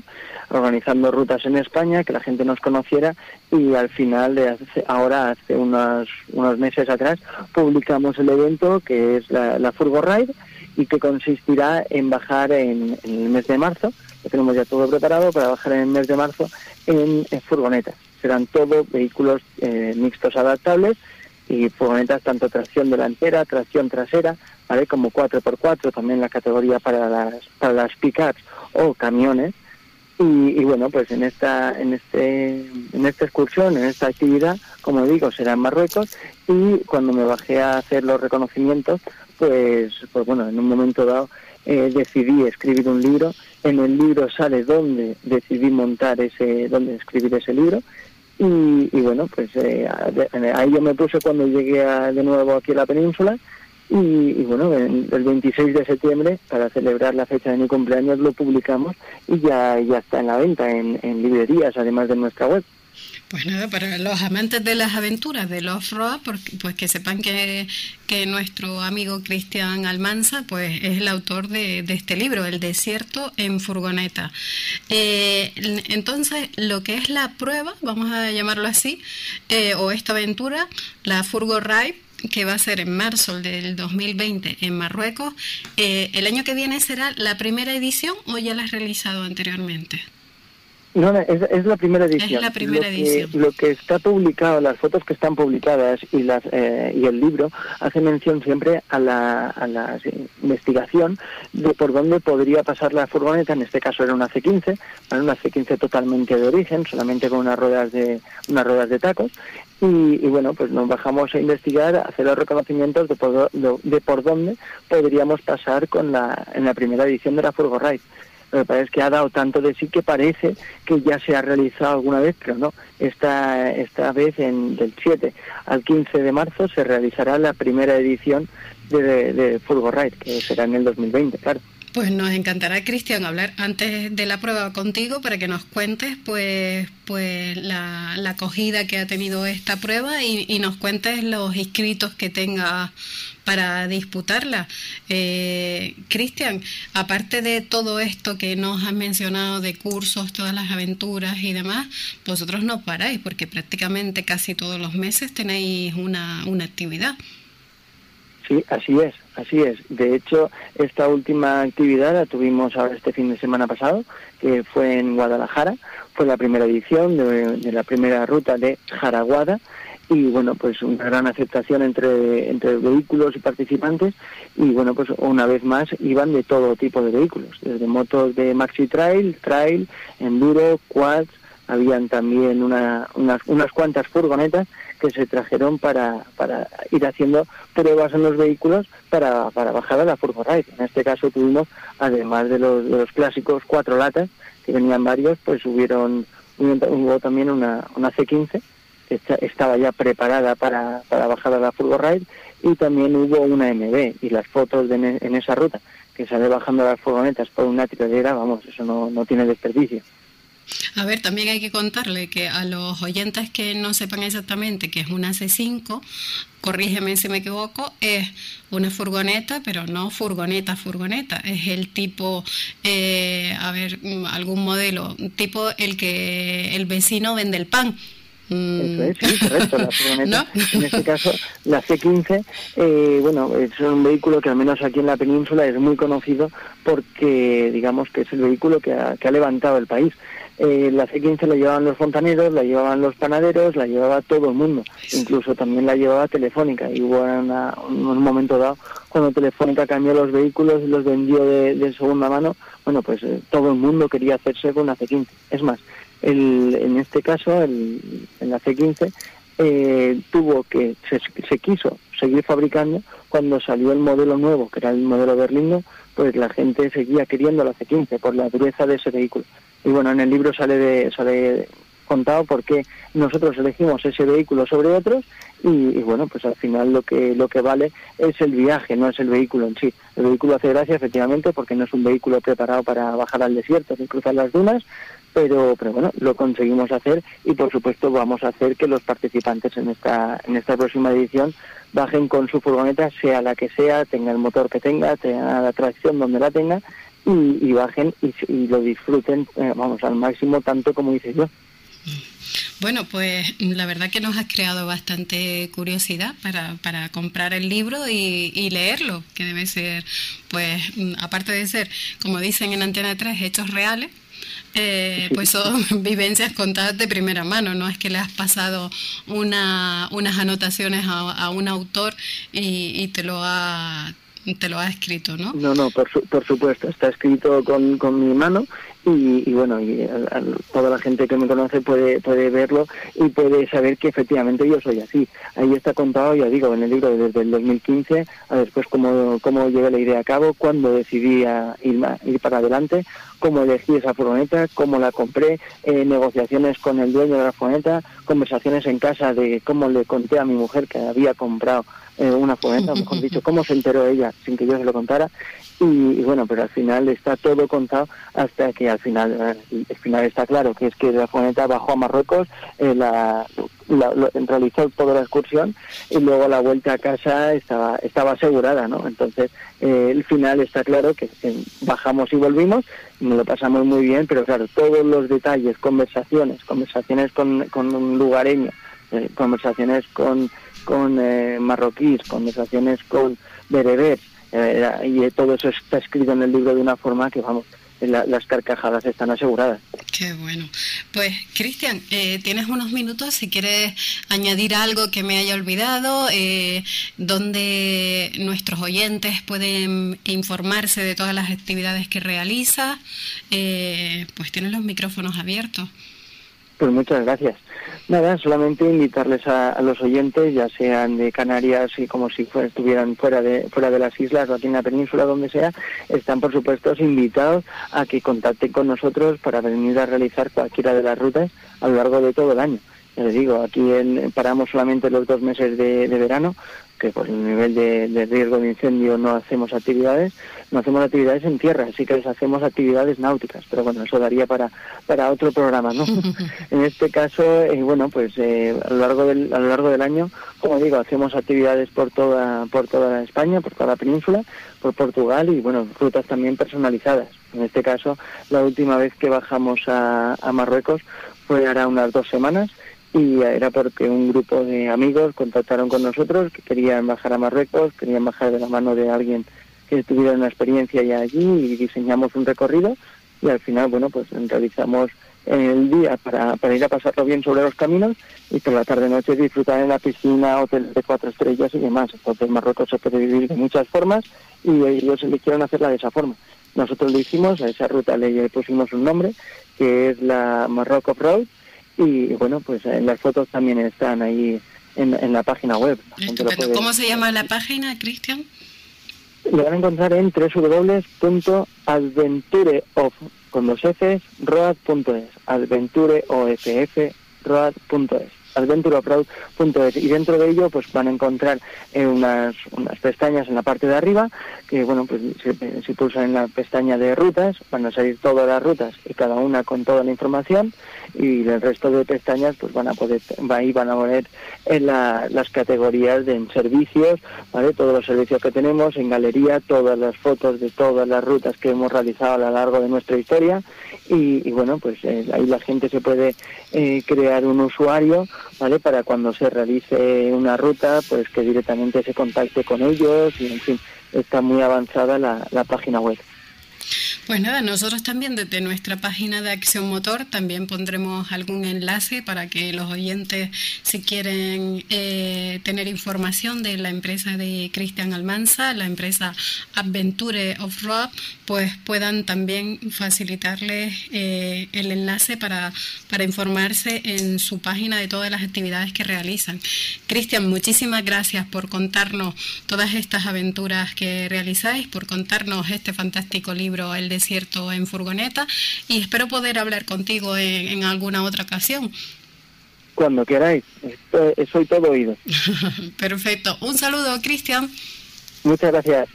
organizando rutas en España, que la gente nos conociera y al final, de ahora hace unos, unos meses atrás, publicamos el evento que es la, la Furgo Ride y que consistirá en bajar en el mes de marzo tenemos ya todo preparado para bajar en el mes de marzo en, furgonetas. Serán todo vehículos eh, mixtos adaptables y furgonetas tanto tracción delantera, tracción trasera, ¿vale? como 4x4, también la categoría para las, para las pickups o camiones. Y, bueno, pues en esta, en este, en esta excursión, en esta actividad, como digo, será en Marruecos y cuando me bajé a hacer los reconocimientos, pues, pues bueno, en un momento dado eh, decidí escribir un libro. En el libro sale dónde decidí montar ese, dónde escribir ese libro. Y, bueno, pues eh, ahí yo me puse cuando llegué de nuevo aquí a la península. Y, bueno, el 26 de septiembre, para celebrar la fecha de mi cumpleaños, lo publicamos y ya, ya está en la venta en, en librerías, además de nuestra web. Pues nada, para los amantes de las aventuras del off-road, pues que sepan que, que nuestro amigo Cristian Almanza pues es el autor de, este libro, El desierto en furgoneta. Eh, entonces, lo que es la prueba, vamos a llamarlo así, eh, o esta aventura, la Furgo Ride, que va a ser en marzo del 2020 en Marruecos, eh, ¿el año que viene será la primera edición o ya la has realizado anteriormente? No, es, la primera edición. Es la primera lo edición. Que, lo que está publicado, las fotos que están publicadas y las eh, y el libro hace mención siempre a la, a la investigación de por dónde podría pasar la furgoneta. En este caso era una C15, una C15 totalmente de origen, solamente con unas ruedas de unas ruedas de tacos. Y, y bueno, pues nos bajamos a investigar, a hacer los reconocimientos de por, de por dónde podríamos pasar con la en la primera edición de la Furgo Ride. Lo que pasa es que ha dado tanto de sí que parece que ya se ha realizado alguna vez, pero no. Esta, esta vez, en, del 7 al 15 de marzo, se realizará la primera edición de, de Furgo Ride, que será en el 2020, claro. Pues nos encantará, Cristian, hablar antes de la prueba contigo para que nos cuentes pues, pues la, la acogida que ha tenido esta prueba y, y, nos cuentes los inscritos que tenga para disputarla. Eh, Cristian, aparte de todo esto que nos has mencionado de cursos, todas las aventuras y demás, vosotros no paráis porque prácticamente casi todos los meses tenéis una, una actividad. Sí, así es, así es. De hecho, esta última actividad la tuvimos ahora este fin de semana pasado, que fue en Guadalajara. Fue la primera edición de, de la primera ruta de Jaraguada y bueno pues una gran aceptación entre entre vehículos y participantes y bueno pues una vez más iban de todo tipo de vehículos desde motos de maxi trail trail enduro quads habían también una, unas, unas cuantas furgonetas que se trajeron para, para ir haciendo pruebas en los vehículos para, para bajar a la Furgo Ride. En este caso tuvimos, además de los, de los clásicos cuatro latas, que venían varios, pues hubieron, hubo también una, una C15 que estaba ya preparada para, para bajar a la Furgo y también hubo una MB y las fotos de en esa ruta que sale bajando las furgonetas por una tiradera, vamos, eso no, no tiene desperdicio. A ver, también hay que contarle que a los oyentes que no sepan exactamente qué es una C5, corrígeme si me equivoco, es una furgoneta, pero no furgoneta, furgoneta, es el tipo, eh, a ver, algún modelo, tipo el que el vecino vende el pan. Eso es, sí, correcto, la furgoneta. ¿No? En este caso, la C15, eh, bueno, es un vehículo que al menos aquí en la península es muy conocido porque, digamos, que es el vehículo que ha, que ha levantado el país. Eh, la C15 la llevaban los fontaneros, la llevaban los panaderos, la llevaba todo el mundo, incluso también la llevaba Telefónica. Y hubo una, un momento dado cuando Telefónica cambió los vehículos y los vendió de, de segunda mano, bueno, pues eh, todo el mundo quería hacerse con una C15. Es más, el, en este caso, el, en la C15, eh, tuvo que, se, se, quiso seguir fabricando cuando salió el modelo nuevo, que era el modelo berlino, pues la gente seguía queriendo la C15 por la dureza de ese vehículo. Y bueno, en el libro sale, de, sale contado por qué nosotros elegimos ese vehículo sobre otros y, y, bueno, pues al final lo que, lo que vale es el viaje, no es el vehículo en sí. El vehículo hace gracia efectivamente porque no es un vehículo preparado para bajar al desierto ni cruzar las dunas, pero, pero bueno, lo conseguimos hacer y por supuesto vamos a hacer que los participantes en esta, en esta próxima edición bajen con su furgoneta, sea la que sea, tenga el motor que tenga, tenga la tracción donde la tenga y, bajen y, y, lo disfruten, eh, vamos, al máximo tanto como hice yo. Bueno, pues la verdad que nos has creado bastante curiosidad para, para comprar el libro y, leerlo, que debe ser, pues, aparte de ser, como dicen en Antena 3, hechos reales, eh, pues son vivencias contadas de primera mano, no es que le has pasado una, unas anotaciones a, a un autor y, y, te lo ha te lo ha escrito, ¿no? No, no, por, su, por supuesto, está escrito con, con mi mano y, y bueno, y a, a, toda la gente que me conoce puede, puede verlo y puede saber que efectivamente yo soy así. Ahí está contado, ya digo, en el libro desde el 2015, a después cómo, cómo llevé la idea a cabo, cuándo decidí ir, ir para adelante, cómo elegí esa furgoneta, cómo la compré, eh, negociaciones con el dueño de la furgoneta, conversaciones en casa de cómo le conté a mi mujer que había comprado eh, una furgoneta, mejor dicho, cómo se enteró ella sin que yo se lo contara. Y, y, bueno, pero al final está todo contado hasta que al final, eh, al final está claro que es que la furgoneta bajó a Marruecos, eh, la, la, la, realizó toda la excursión y luego la vuelta a casa estaba estaba asegurada, ¿no? Entonces, eh, el final está claro que bajamos y volvimos, nos lo pasamos muy bien, pero claro, todos los detalles, conversaciones, conversaciones con, con un lugareño, conversaciones con con eh, marroquíes, conversaciones con bereberes, eh, y todo eso está escrito en el libro de una forma que, vamos, las carcajadas están aseguradas. Qué bueno. Pues, Cristian, eh, tienes unos minutos si quieres añadir algo que me haya olvidado, eh, donde nuestros oyentes pueden informarse de todas las actividades que realiza, eh, pues tienes los micrófonos abiertos. Pues muchas gracias. Nada, solamente invitarles a, los oyentes, ya sean de Canarias y como si estuvieran fuera de, fuera de las islas o aquí en la península, donde sea, están por supuesto invitados a que contacten con nosotros para venir a realizar cualquiera de las rutas a lo largo de todo el año. Les digo, aquí paramos solamente los dos meses de verano, que por el nivel de, riesgo de incendio no hacemos actividades, no hacemos actividades en tierra, sí que les hacemos actividades náuticas, pero bueno, eso daría para, para otro programa, ¿no? en este caso, eh, bueno, pues eh, a, lo largo del, a lo largo del año, como digo, hacemos actividades por toda, por toda España, por toda la península, por Portugal y, bueno, rutas también personalizadas. En este caso, la última vez que bajamos a, a Marruecos fue ahora unas dos semanas y era porque un grupo de amigos contactaron con nosotros que querían bajar a Marruecos, querían bajar de la mano de alguien que tuviera una experiencia ya allí y diseñamos un recorrido y al final, bueno, pues realizamos el día para, para ir a pasarlo bien sobre los caminos y por la tarde-noche disfrutar en la piscina, hotel de cuatro estrellas y demás. Entonces Marruecos se puede vivir de muchas formas y ellos eligieron hacerla de esa forma. Nosotros lo hicimos, a esa ruta le pusimos un nombre, que es la Marruecos Road, y bueno, pues en las fotos también están ahí en, la página web. ¿Cómo se llama la página, Cristian? Lo van a encontrar en www.adventureof con los Fs, road.es, adventureoff, road.es adventureoffroad.es y dentro de ello pues van a encontrar eh, unas, unas pestañas en la parte de arriba que bueno pues si, pulsan en la pestaña de rutas van a salir todas las rutas y cada una con toda la información y el resto de pestañas pues van a poder ahí van a poner en las categorías de servicios vale todos los servicios que tenemos en galería todas las fotos de todas las rutas que hemos realizado a lo largo de nuestra historia y, bueno pues eh, ahí la gente se puede eh, crear un usuario vale para cuando se realice una ruta pues que directamente se contacte con ellos y en fin está muy avanzada la, la página web pues nada, nosotros también desde nuestra página de Acción Motor también pondremos algún enlace para que los oyentes, si quieren eh, tener información de la empresa de Cristian Almanza, la empresa Adventure of Road, pues puedan también facilitarles eh, el enlace para, para informarse en su página de todas las actividades que realizan. Cristian, muchísimas gracias por contarnos todas estas aventuras que realizáis, por contarnos este fantástico libro, El desierto en furgoneta, y espero poder hablar contigo en, alguna otra ocasión. Cuando queráis, soy todo oído. Perfecto. Un saludo, Cristian. Muchas gracias.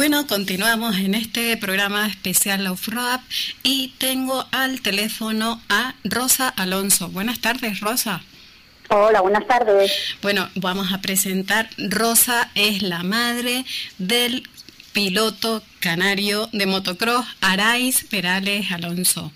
Bueno, continuamos en este programa especial Rap y tengo al teléfono a Rosa Alonso. Buenas tardes, Rosa. Hola, buenas tardes. Bueno, vamos a presentar. Rosa es la madre del piloto canario de motocross Araiz Perales Alonso.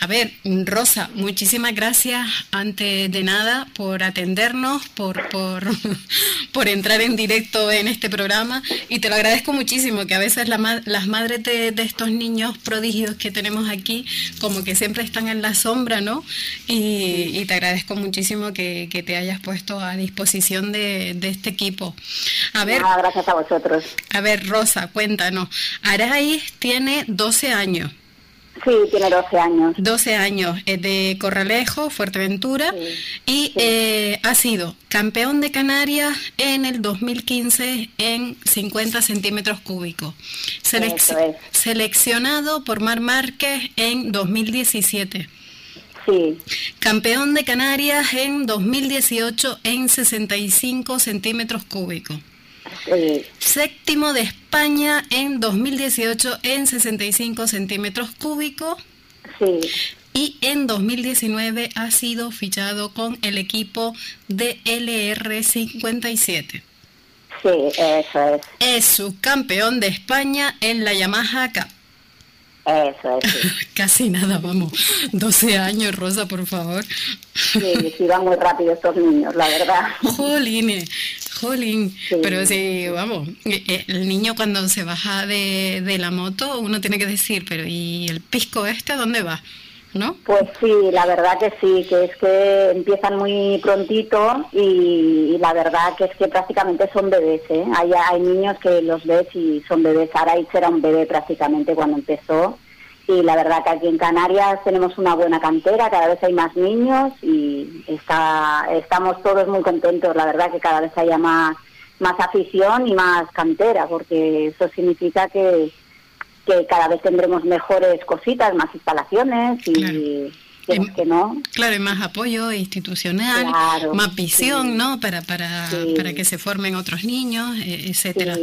A ver, Rosa, muchísimas gracias antes de nada por atendernos, por, por, por entrar en directo en este programa y te lo agradezco muchísimo, que a veces las madres de, estos niños prodigios que tenemos aquí como que siempre están en la sombra, ¿no? Y, te agradezco muchísimo que, te hayas puesto a disposición de, este equipo. A ver, gracias a vosotros. A ver, Rosa, cuéntanos. Araiz tiene 12 años. Sí, tiene 12 años. 12 años, es de Corralejo, Fuerteventura, y eh, ha sido campeón de Canarias en el 2015 en 50 centímetros cúbicos. Seleccionado por Mar Márquez en 2017. Sí. Campeón de Canarias en 2018 en 65 centímetros cúbicos. Séptimo de España en 2018 en 65 centímetros cúbicos. Sí. Y en 2019 ha sido fichado con el equipo de LR57. Sí, eso es. Es subcampeón de España en la Yamaha Cup. Eso es. Casi nada, vamos. 12 años, Rosa, por favor. Sí, sí, van muy rápido estos niños, la verdad. Jolín, jolín. Pero sí, vamos, eh, eh, el niño cuando se baja de, de la moto, uno tiene que decir, pero ¿y el pisco este dónde va? ¿no? Pues sí, la verdad que sí, que es que empiezan muy prontito y, la verdad que es que prácticamente son bebés, ¿eh? Hay, hay niños que los ves y son bebés. Araiz era un bebé prácticamente cuando empezó y la verdad que aquí en Canarias tenemos una buena cantera, cada vez hay más niños y está, estamos todos muy contentos, la verdad que cada vez haya más, más afición y más cantera, porque eso significa que que cada vez tendremos mejores cositas, más instalaciones y... Que no. Claro, y más apoyo institucional, más visión, ¿no? Para, para, para que se formen otros niños, e, etcétera.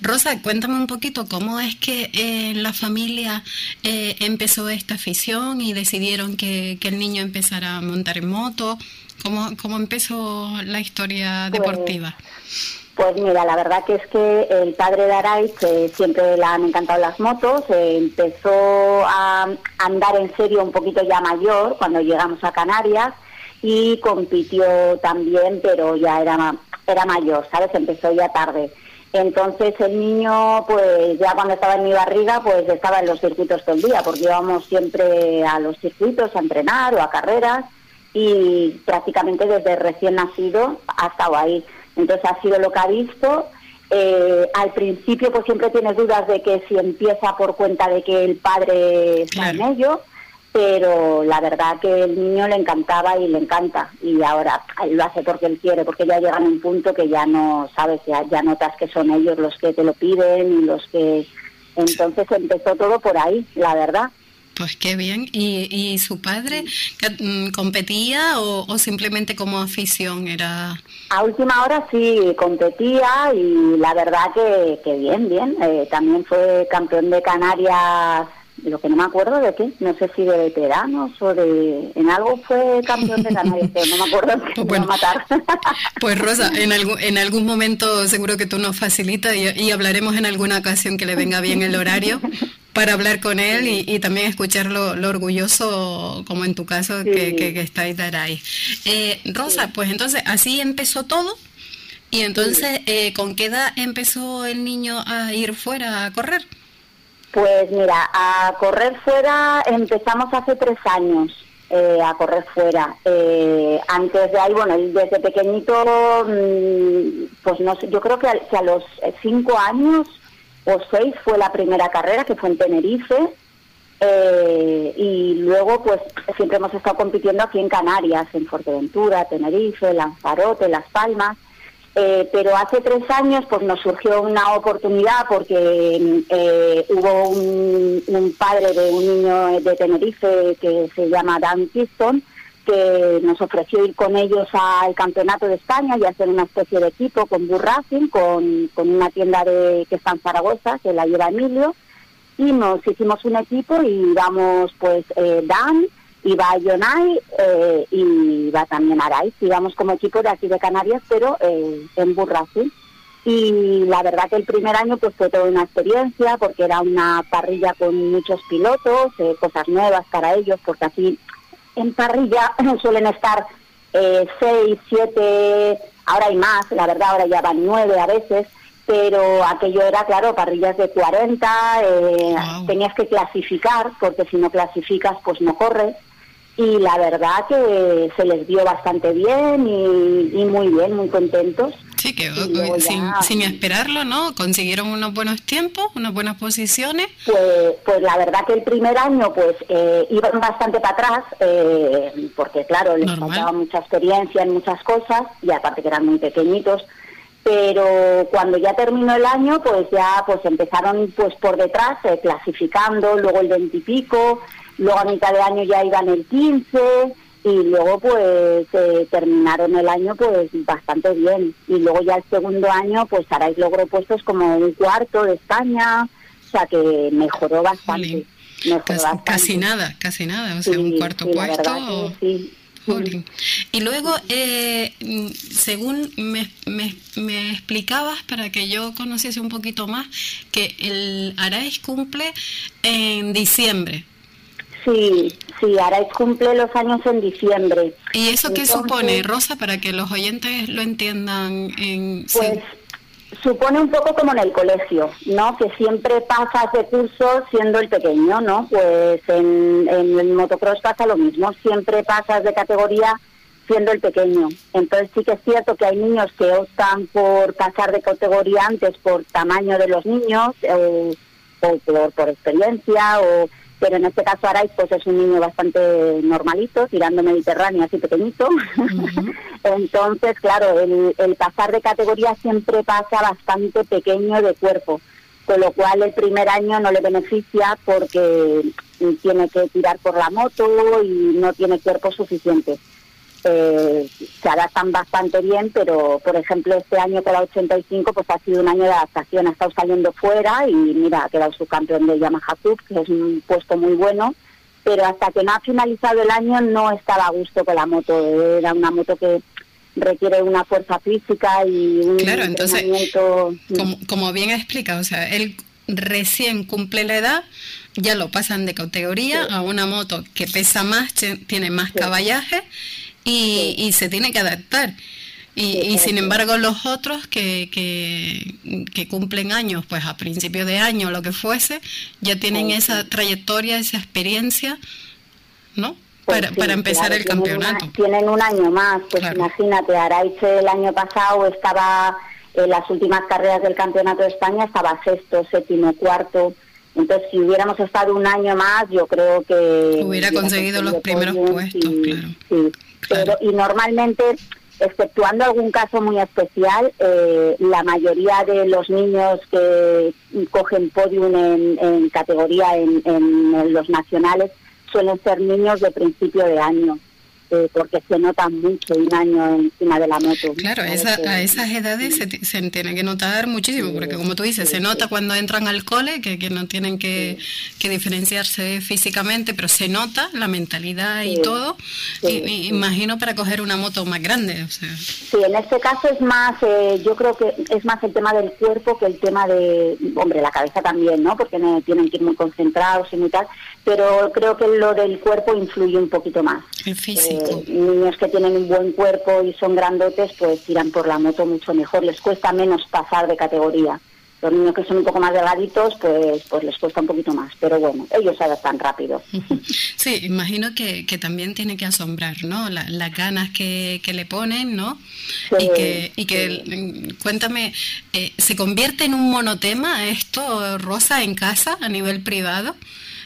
Rosa, cuéntame un poquito cómo es que eh, la familia eh, empezó esta afición y decidieron que, que, el niño empezara a montar en moto. ¿Cómo, cómo empezó la historia pues, deportiva? Pues mira, la verdad que es que el padre de Araiz siempre le han encantado las motos, empezó a andar en serio un poquito ya mayor cuando llegamos a Canarias y compitió también, pero ya era, era mayor, ¿sabes? Empezó ya tarde. Entonces el niño, pues ya cuando estaba en mi barriga, pues estaba en los circuitos todo el día, porque íbamos siempre a los circuitos a entrenar o a carreras y prácticamente desde recién nacido ha estado ahí. Entonces ha sido lo que ha visto. Eh, al principio pues siempre tienes dudas de que si empieza por cuenta de que el padre está en ello, pero la verdad que el niño le encantaba y le encanta y ahora lo hace porque él quiere, porque ya llega a un punto que ya no sabes, ya, ya notas que son ellos los que te lo piden y los que... Entonces empezó todo por ahí, la verdad. Pues qué bien. ¿Y, y su padre mm, competía o, simplemente como afición era? A última hora sí competía y la verdad que, que bien, bien. Eh, también fue campeón de Canarias, lo que no me acuerdo de qué, no sé si de veteranos o de... En algo fue campeón de Canarias, pero no me acuerdo de pues, matar. Pues Rosa, en algún, en algún momento seguro que tú nos facilitas y, y hablaremos en alguna ocasión que le venga bien el horario para hablar con él y, también escuchar lo, orgulloso, como en tu caso, que, que, está ahí. Eh, Rosa, pues entonces así empezó todo. Y entonces, eh, ¿con qué edad empezó el niño a ir fuera a correr? Pues mira, a correr fuera empezamos hace tres años. Eh, a correr fuera. antes de ahí, bueno, desde pequeñito, mm, pues no sé, yo creo que a los cinco años o seis fue la primera carrera, que fue en Tenerife. Eh, y luego, pues siempre hemos estado compitiendo aquí en Canarias, en Fuerteventura, Tenerife, Lanzarote, Las Palmas. Eh, pero hace tres años pues nos surgió una oportunidad porque eh, hubo un, padre de un niño de Tenerife que se llama Dan Kiston que nos ofreció ir con ellos al Campeonato de España y hacer una especie de equipo con Burracing, con, con una tienda de, que está en Zaragoza, que la lleva Emilio, y nos hicimos un equipo y vamos pues eh, Dan, iba Yonai eh, y va también Araiz, íbamos como equipo de aquí de Canarias, pero eh, en Burracing. Y la verdad que el primer año pues fue toda una experiencia porque era una parrilla con muchos pilotos, eh, cosas nuevas para ellos, porque así en parrilla suelen estar eh, seis, siete, ahora hay más, la verdad ahora ya van nueve a veces, pero aquello era, claro, parrillas de 40, eh, tenías que clasificar, porque si no clasificas, pues no corres y la verdad que se les dio bastante bien y, muy bien, muy contentos. Sí, que sin, esperarlo, ¿no? Consiguieron unos buenos tiempos, unas buenas posiciones. Pues, pues la verdad que el primer año pues eh, iban bastante para atrás, eh, porque claro, les faltaba mucha experiencia en muchas cosas y aparte que eran muy pequeñitos pero cuando ya terminó el año pues ya pues empezaron pues por detrás eh, clasificando luego el veintipico luego a mitad de año ya iban el 15 y luego pues eh, terminaron el año pues bastante bien y luego ya el segundo año pues Araiz logró puestos como un cuarto de España o sea que mejoró bastante, casi, nada casi nada o sea un cuarto puesto sí. Y luego, eh, según me, me, explicabas, para que yo conociese un poquito más, que el Araiz cumple en diciembre. Sí, sí, Araiz cumple los años en diciembre. ¿Y eso qué supone, Rosa, para que los oyentes lo entiendan? En, pues supone un poco como en el colegio, ¿no? Que siempre pasas de curso siendo el pequeño, ¿no? Pues en, en el motocross pasa lo mismo, siempre pasas de categoría siendo el pequeño. Entonces sí que es cierto que hay niños que optan por pasar de categoría antes por tamaño de los niños o, por, por experiencia o pero en este caso Araiz pues es un niño bastante normalito, tirando mediterráneo, así pequeñito. Entonces, claro, el, el pasar de categoría siempre pasa bastante pequeño de cuerpo, con lo cual el primer año no le beneficia porque tiene que tirar por la moto y no tiene cuerpo suficiente eh, se adaptan bastante bien, pero por ejemplo este año con la 85 pues ha sido un año de adaptación, ha estado saliendo fuera y mira, ha quedado subcampeón de Yamaha Cup, que es un puesto muy bueno, pero hasta que no ha finalizado el año no estaba a gusto con la moto, era una moto que requiere una fuerza física y un claro, entonces, como, como bien ha explicado, o sea, él recién cumple la edad, ya lo pasan de categoría a una moto que pesa más, tiene más caballaje y, y se tiene que adaptar. Y, y, sin embargo los otros que, que, que, cumplen años, pues a principio de año, lo que fuese, ya tienen esa trayectoria, esa experiencia, ¿no? Pues para, para empezar el campeonato. tienen un año más, pues imagínate, Araiche el año pasado estaba en las últimas carreras del campeonato de España, estaba sexto, séptimo, cuarto. Entonces, si hubiéramos estado un año más, yo creo que... Hubiera conseguido los primeros puestos, claro. Sí, pero, y normalmente, exceptuando algún caso muy especial, eh, la mayoría de los niños que cogen podium en, categoría en los nacionales suelen ser niños de principio de año. Porque se nota mucho un año encima de la moto. Claro, a esas edades se, se, tiene que notar muchísimo, porque como tú dices, se nota cuando entran al cole, que, que no tienen que, que, diferenciarse físicamente, pero se nota la mentalidad y todo, y, imagino para coger una moto más grande. O sea. Sí, en este caso es más, eh, yo creo que es más el tema del cuerpo que el tema de, hombre, la cabeza también, ¿no? Porque tienen que ir muy concentrados y muy tal, pero creo que lo del cuerpo influye un poquito más. El físico. Eh, niños que tienen un buen cuerpo y son grandotes, pues tiran por la moto mucho mejor, les cuesta menos pasar de categoría. Los niños que son un poco más delgaditos, pues, pues les cuesta un poquito más, pero bueno, ellos se adaptan rápido. Sí, imagino que, que también tiene que asombrar, ¿no? las ganas que, que, le ponen, ¿no? y que, y que mm, cuéntame, eh, ¿se convierte en un monotema esto, Rosa, en casa a nivel privado?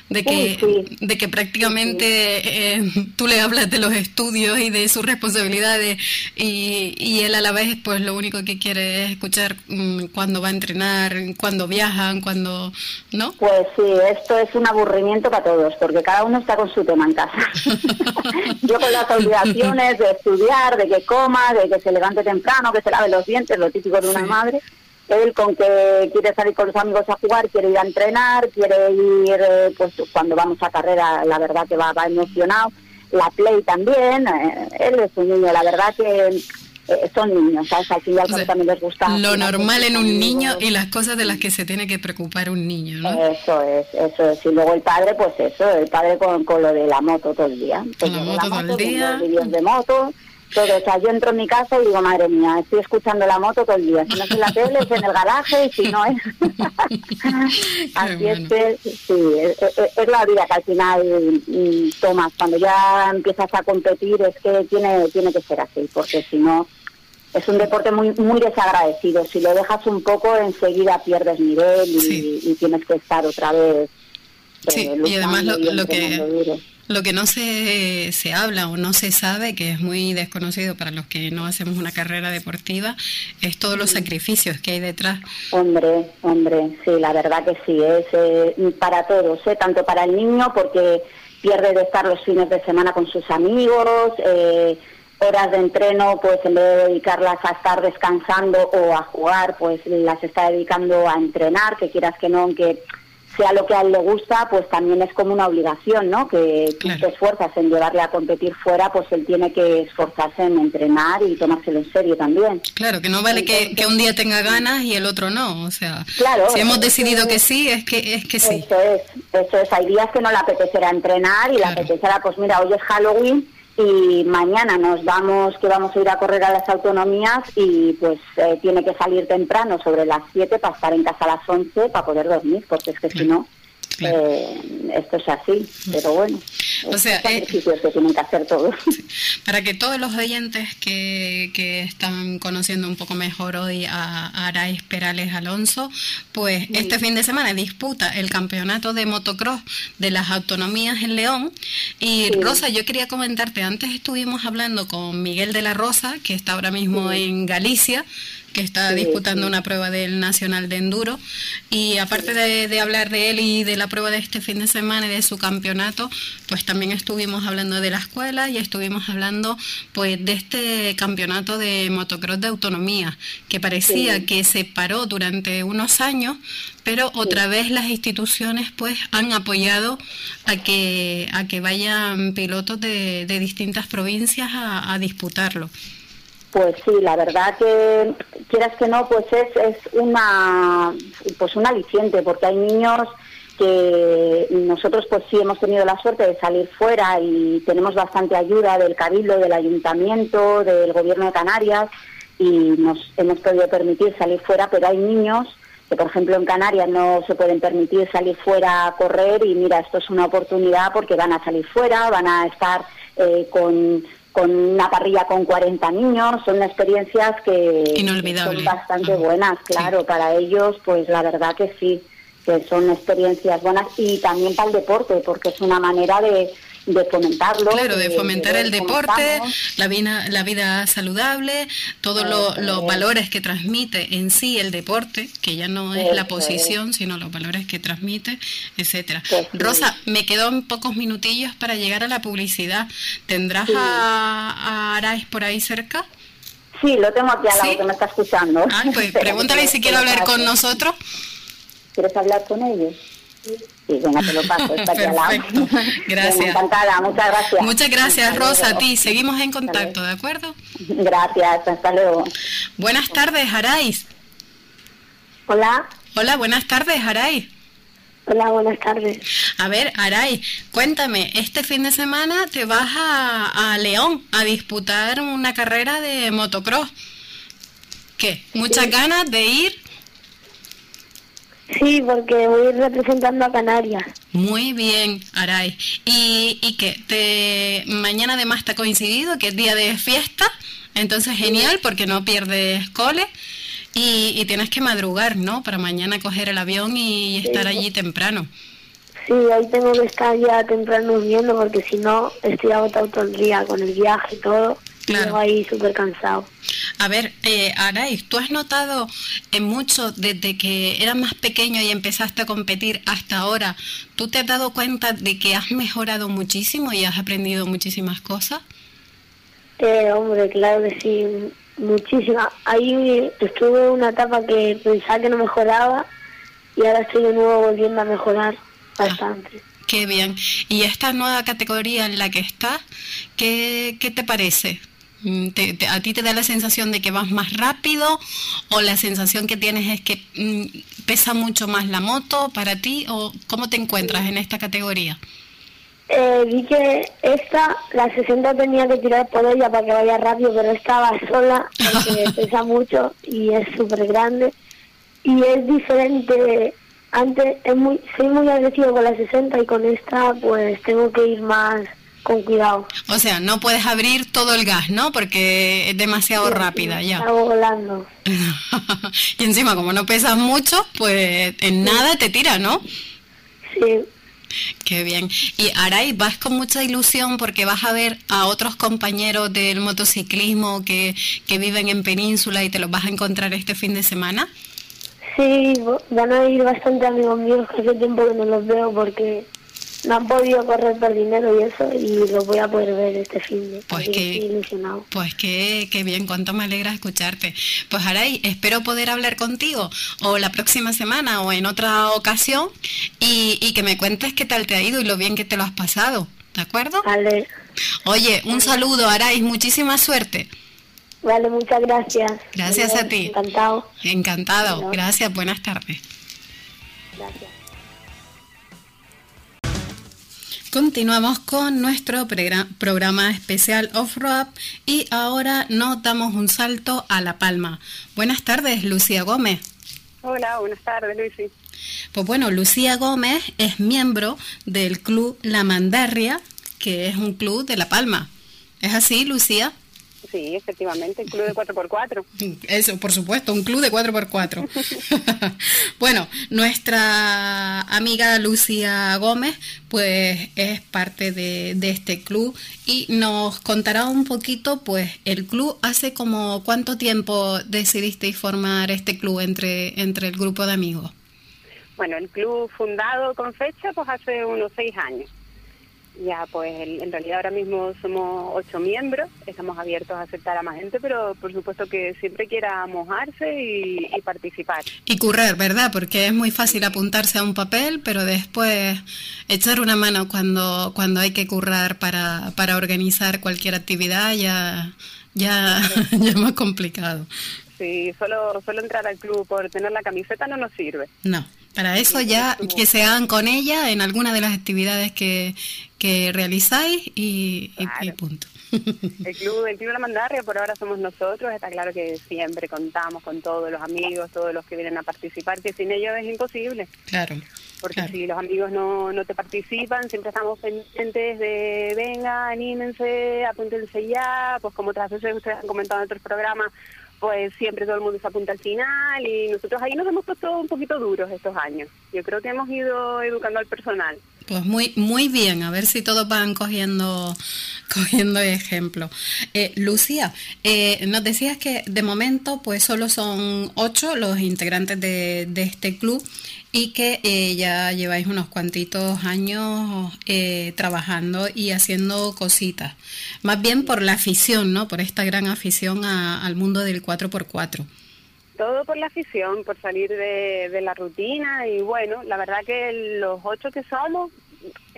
De que, de que prácticamente eh, tú le hablas de los estudios y de sus responsabilidades y, y él a la vez pues lo único que quiere es escuchar mm, cuando va a entrenar, cuando viajan, cuando, ¿no? Pues sí, esto es un aburrimiento para todos porque cada uno está con su tema en casa. Yo con las obligaciones de estudiar, de que coma, de que se levante temprano, que se lave los dientes, lo típico de una madre él con que quiere salir con los amigos a jugar, quiere ir a entrenar, quiere ir, eh, pues cuando vamos a carrera, la verdad que va, va emocionado. La Play también, eh, él es un niño, la verdad que eh, son niños, ¿sabes? Al final también les gusta. Lo normal en un niño y las cosas de las que se tiene que preocupar un niño, ¿no? Eso es, eso es. Y luego el padre, pues eso, el padre con, con lo de la moto todo el día. Con la moto, todo el día. de moto todo. O sea, yo entro en mi casa y digo, madre mía, estoy escuchando la moto todo el día. Si no es en la tele, es en el garaje y si no es. Así es que, sí, es, la vida que al final mm, tomas. Cuando ya empiezas a competir, es que tiene, tiene que ser así, porque si no. Es un deporte muy muy desagradecido. Si lo dejas un poco, enseguida pierdes nivel y, tienes que estar otra vez. Eh, sí, y además lo que lo que no se, se habla o no se sabe, que es muy desconocido para los que no hacemos una carrera deportiva, es todos los sacrificios que hay detrás. Hombre, hombre, sí, la verdad que sí, es eh, para todos, ¿eh? tanto para el niño porque pierde de estar los fines de semana con sus amigos, eh, horas de entreno, pues en vez de dedicarlas a estar descansando o a jugar, pues las está dedicando a entrenar, que quieras que no, aunque sea lo que a él le gusta, pues también es como una obligación, ¿no? Que tú te esfuerzas en llevarle a competir fuera, pues él tiene que esforzarse en entrenar y tomárselo en serio también. Claro, que no vale que, que, un día tenga ganas y el otro no, o sea, claro, si hemos decidido que, sí, es que es que sí. Eso es, eso es, hay días que no le apetecerá entrenar y le apetecerá, pues mira, hoy es Halloween y mañana nos vamos, que vamos a ir a correr a las autonomías y pues eh, tiene que salir temprano sobre las 7 para estar en casa a las 11 para poder dormir, porque es que si no, eh, esto es así, pero bueno. O sea, eh, que tienen que hacer todos. Para que todos los oyentes que, que están conociendo un poco mejor hoy a, Arais Perales Alonso, pues este fin de semana disputa el campeonato de motocross de las autonomías en León. Y Rosa, yo quería comentarte, antes estuvimos hablando con Miguel de la Rosa, que está ahora mismo en Galicia, que está disputando una prueba del Nacional de Enduro. Y aparte de, hablar de él y de la prueba de este fin de semana y de su campeonato, pues también estuvimos hablando de la escuela y estuvimos hablando pues de este campeonato de motocross de autonomía, que parecía que se paró durante unos años, pero otra vez las instituciones pues han apoyado a que, a que vayan pilotos de, de distintas provincias a, a disputarlo. Pues sí, la verdad que quieras que no, pues es, es una pues un aliciente porque hay niños que nosotros pues sí hemos tenido la suerte de salir fuera y tenemos bastante ayuda del cabildo, del ayuntamiento, del gobierno de Canarias y nos hemos podido permitir salir fuera, pero hay niños que por ejemplo en Canarias no se pueden permitir salir fuera a correr y mira, esto es una oportunidad porque van a salir fuera, van a estar eh, con con una parrilla con 40 niños, son experiencias que son bastante buenas, claro, para ellos, pues la verdad que sí, que son experiencias buenas y también para el deporte, porque es una manera de, de fomentarlo. Claro, de fomentar el deporte, la vida, la vida saludable, todos los valores que transmite en sí el deporte, que ya no es la posición, sino los valores que transmite, etcétera. Pues Rosa, me quedan pocos minutillos para llegar a la publicidad. ¿Tendrás a, a por ahí cerca? Sí, lo tengo aquí al lado que me está escuchando. Ah, pues pregúntale si quiere hablar con nosotros. ¿Quieres hablar con ellos? Sí, venga, te lo paso, está aquí al lado. Gracias. encantada, muchas gracias. Muchas gracias, Rosa, a ti. Seguimos en contacto, ¿de acuerdo? Gracias, hasta luego. Buenas tardes, Arais. Hola. Hola, buenas tardes, Arais. Hola, buenas tardes. A ver, Aray, cuéntame, este fin de semana te vas a, a León a disputar una carrera de motocross. ¿Qué? ¿Muchas ganas de ir? Sí, porque voy representando a Canarias. Muy bien, Aray. ¿Y, y qué? Te, mañana además está coincidido que es día de fiesta, entonces genial porque no pierdes cole y, y tienes que madrugar, ¿no? Para mañana coger el avión y estar allí temprano. Sí, ahí tengo que estar ya temprano viendo porque si no estoy agotado todo el día con el viaje y todo. Claro. ahí súper cansado. A ver, eh, Arais, ¿tú has notado en mucho desde que eras más pequeño y empezaste a competir hasta ahora, ¿tú te has dado cuenta de que has mejorado muchísimo y has aprendido muchísimas cosas? Eh, hombre, claro que sí, muchísimas. Ahí estuve en una etapa que pensaba que no mejoraba y ahora estoy de nuevo volviendo a mejorar ah, bastante. qué bien. ¿Y esta nueva categoría en la que estás, qué, qué te parece? Mm, ¿A ti te da la sensación de que vas más rápido o la sensación que tienes es que mm, pesa mucho más la moto para ti o cómo te encuentras en esta categoría? Eh, vi que esta, la 60 tenía que tirar por ella para que vaya rápido, pero estaba sola porque pesa mucho y es súper grande y es diferente. Antes es muy, soy muy agresivo con la 60 y con esta pues tengo que ir más con cuidado. O sea, no puedes abrir todo el gas, ¿no? Porque es demasiado rápida ya. Está volando. y encima, como no pesas mucho, pues en nada te tira, ¿no? Sí. Qué bien. Y Aray, vas con mucha ilusión porque vas a ver a otros compañeros del motociclismo que, que viven en Península y te los vas a encontrar este fin de semana. Sí, van a ir bastante amigos míos que hace tiempo que no los veo porque no han podido correr por dinero y eso, y lo voy a poder ver este fin de Pues que- estoy ilusionado. Pues qué, qué bien, cuánto me alegra escucharte. Pues Aray, espero poder hablar contigo o la próxima semana o en otra ocasión y, y que me cuentes qué tal te ha ido y lo bien que te lo has pasado. ¿De acuerdo? Vale, Oye, un saludo, Aray, muchísima suerte. vale, muchas gracias. Gracias a ti. Encantado. Encantado. Gracias, buenas tardes. Gracias. Continuamos con nuestro programa especial Off-Road y ahora nos damos un salto a La Palma. Buenas tardes, Lucía Gómez. Hola, buenas tardes, Luisi. Pues bueno, Lucía Gómez es miembro del club La Mandarria, que es un club de La Palma. ¿Es así, Lucía? Sí, efectivamente, el club de 4x4. Eso, por supuesto, un club de 4x4. bueno, nuestra amiga Lucía Gómez, pues es parte de, de este club y nos contará un poquito, pues, el club hace como cuánto tiempo decidisteis formar este club entre, entre el grupo de amigos. Bueno, el club fundado con fecha, pues hace unos seis años. Ya, pues en realidad ahora mismo somos ocho miembros, estamos abiertos a aceptar a más gente, pero por supuesto que siempre quiera mojarse y, y participar. Y correr, ¿verdad? Porque es muy fácil apuntarse a un papel, pero después echar una mano cuando, cuando hay que currar para, para organizar cualquier actividad ya, ya, ya es más complicado. Si solo, solo entrar al club por tener la camiseta no nos sirve. No, para eso ya que se hagan con ella en alguna de las actividades que, que realizáis y, y- y Claro. punto. El club, el club La Mandarria por ahora somos nosotros, está claro que siempre contamos con todos los amigos, todos los que vienen a participar, que sin ellos es imposible. claro. Porque claro. si los amigos no, no te participan, siempre estamos pendientes de, venga, anímense, apúntense ya, pues como otras veces ustedes han comentado en otros programas, pues siempre todo el mundo se apunta al final y nosotros ahí nos hemos puesto un poquito duros estos años. Yo creo que hemos ido educando al personal. Pues muy, muy bien, a ver si todos van cogiendo, cogiendo ejemplo. Eh, Lucía, eh, nos decías que de momento pues solo son ocho los integrantes de, de este club y que eh, ya lleváis unos cuantitos años eh, trabajando y haciendo cositas. Más bien por la afición, ¿no? Por esta gran afición a- al mundo del 4x4. Todo por la afición, por salir de, de la rutina y bueno, la verdad que los ocho que somos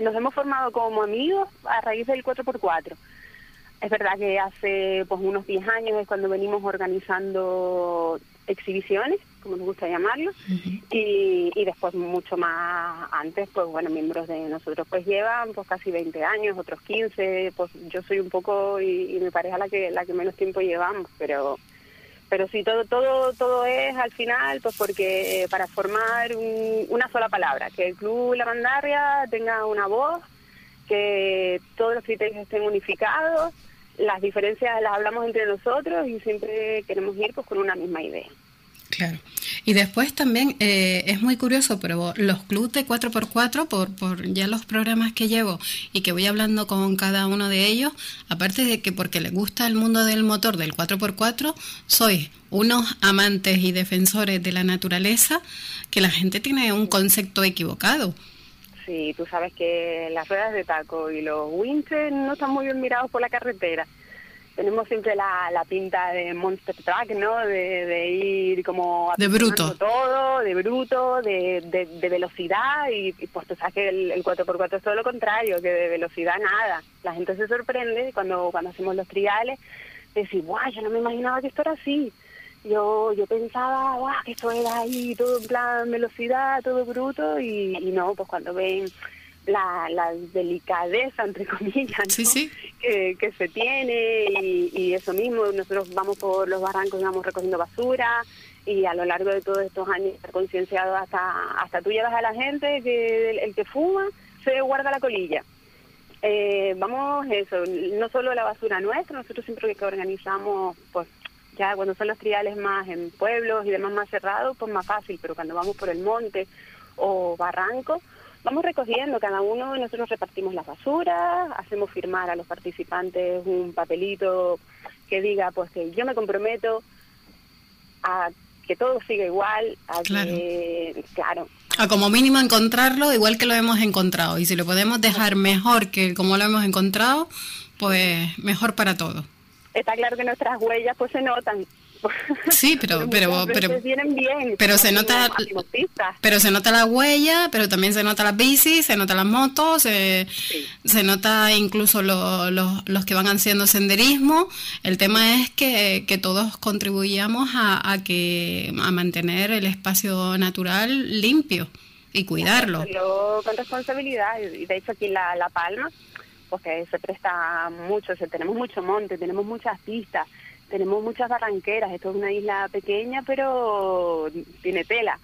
nos hemos formado como amigos a raíz del 4x4. Es verdad que hace pues unos 10 años es cuando venimos organizando exhibiciones, como nos gusta llamarlo, y, y después mucho más antes, pues bueno, miembros de nosotros pues llevan pues casi 20 años, otros 15, pues yo soy un poco y, y mi pareja la que la que menos tiempo llevamos, pero pero sí todo todo todo es al final pues porque para formar un- una sola palabra que el club La Mandarria tenga una voz que todos los criterios estén unificados las diferencias las hablamos entre nosotros y siempre queremos ir pues con una misma idea Claro. Y después también eh, es muy curioso, pero los clubes de 4x4, por, por ya los programas que llevo y que voy hablando con cada uno de ellos, aparte de que porque les gusta el mundo del motor del 4x4, sois unos amantes y defensores de la naturaleza que la gente tiene un concepto equivocado. Sí, tú sabes que las ruedas de taco y los winches no están muy bien mirados por la carretera. Tenemos siempre la, la pinta de monster truck, ¿no? De, de ir como... De bruto. todo, de bruto, de, de, de velocidad y, y, pues tú sabes que el, el 4x4 es todo lo contrario, que de velocidad nada. La gente se sorprende cuando, cuando hacemos los triales, de decir, guau, yo no me imaginaba que esto era así. Yo yo pensaba, guau, que esto era ahí, todo en plan velocidad, todo bruto, y, y no, pues cuando ven la, la delicadeza, entre comillas, ¿no? Sí, sí. Que, que se tiene y, y eso mismo, nosotros vamos por los barrancos y vamos recogiendo basura y a lo largo de todos estos años estar concienciado hasta hasta tú llevas a la gente que el, el que fuma se guarda la colilla. Eh, vamos eso, no solo la basura nuestra, nosotros siempre que organizamos, pues ya cuando son los triales más en pueblos y demás más cerrados, pues más fácil, pero cuando vamos por el monte o barranco, vamos recogiendo, cada uno de nosotros repartimos las basuras, hacemos firmar a los participantes un papelito que diga pues que yo me comprometo a que todo siga igual, a claro. que, claro. A como mínimo encontrarlo igual que lo hemos encontrado. Y si lo podemos dejar mejor que como lo hemos encontrado, pues mejor para todo. Está claro que nuestras huellas pues se notan, Sí, pero pero pero bien, pero se nota pero se nota la huella, pero también se nota las bicis, se nota las motos, se, se nota incluso los que van haciendo senderismo. El tema es que, que todos contribuyamos a, a, que a mantener el espacio natural limpio y cuidarlo. con responsabilidad y de hecho aquí en la, la Palma porque se presta mucho, tenemos mucho monte, tenemos muchas pistas tenemos muchas barranqueras, esto es una isla pequeña pero tiene tela.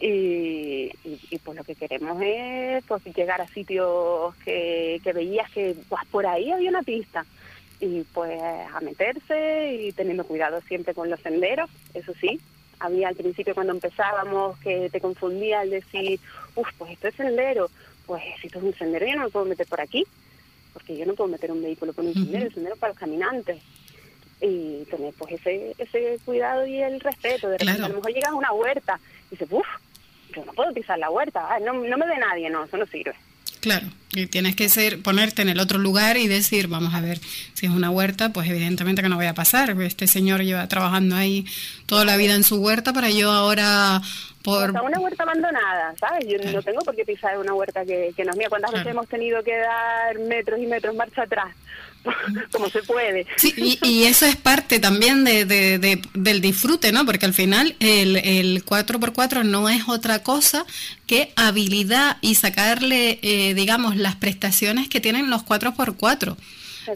Y, y, pues lo que queremos es pues llegar a sitios que, que veías que pues por ahí había una pista. Y pues a meterse y teniendo cuidado siempre con los senderos, eso sí, había al principio cuando empezábamos que te confundía al decir, uff, pues esto es sendero, pues si esto es un sendero yo no me puedo meter por aquí, porque yo no puedo meter un vehículo por un sendero, el sendero para los caminantes y tener pues ese, ese cuidado y el respeto. De repente a lo mejor llegas a una huerta y dices, uff, yo no puedo pisar la huerta, no, no me ve nadie, no, eso no sirve. Claro, y tienes que ser ponerte en el otro lugar y decir, vamos a ver, si es una huerta, pues evidentemente que no voy a pasar. Este señor lleva trabajando ahí toda la vida en su huerta para yo ahora por... una huerta abandonada, ¿sabes? Yo no tengo por qué pisar una huerta que, que no es mía. ¿Cuántas veces hemos tenido que dar metros y metros marcha atrás como se puede. Sí, y, eso es parte también de, del disfrute, ¿no? Porque al final el, el 4x4 no es otra cosa que habilidad y sacarle, eh, digamos, las prestaciones que tienen los 4x4.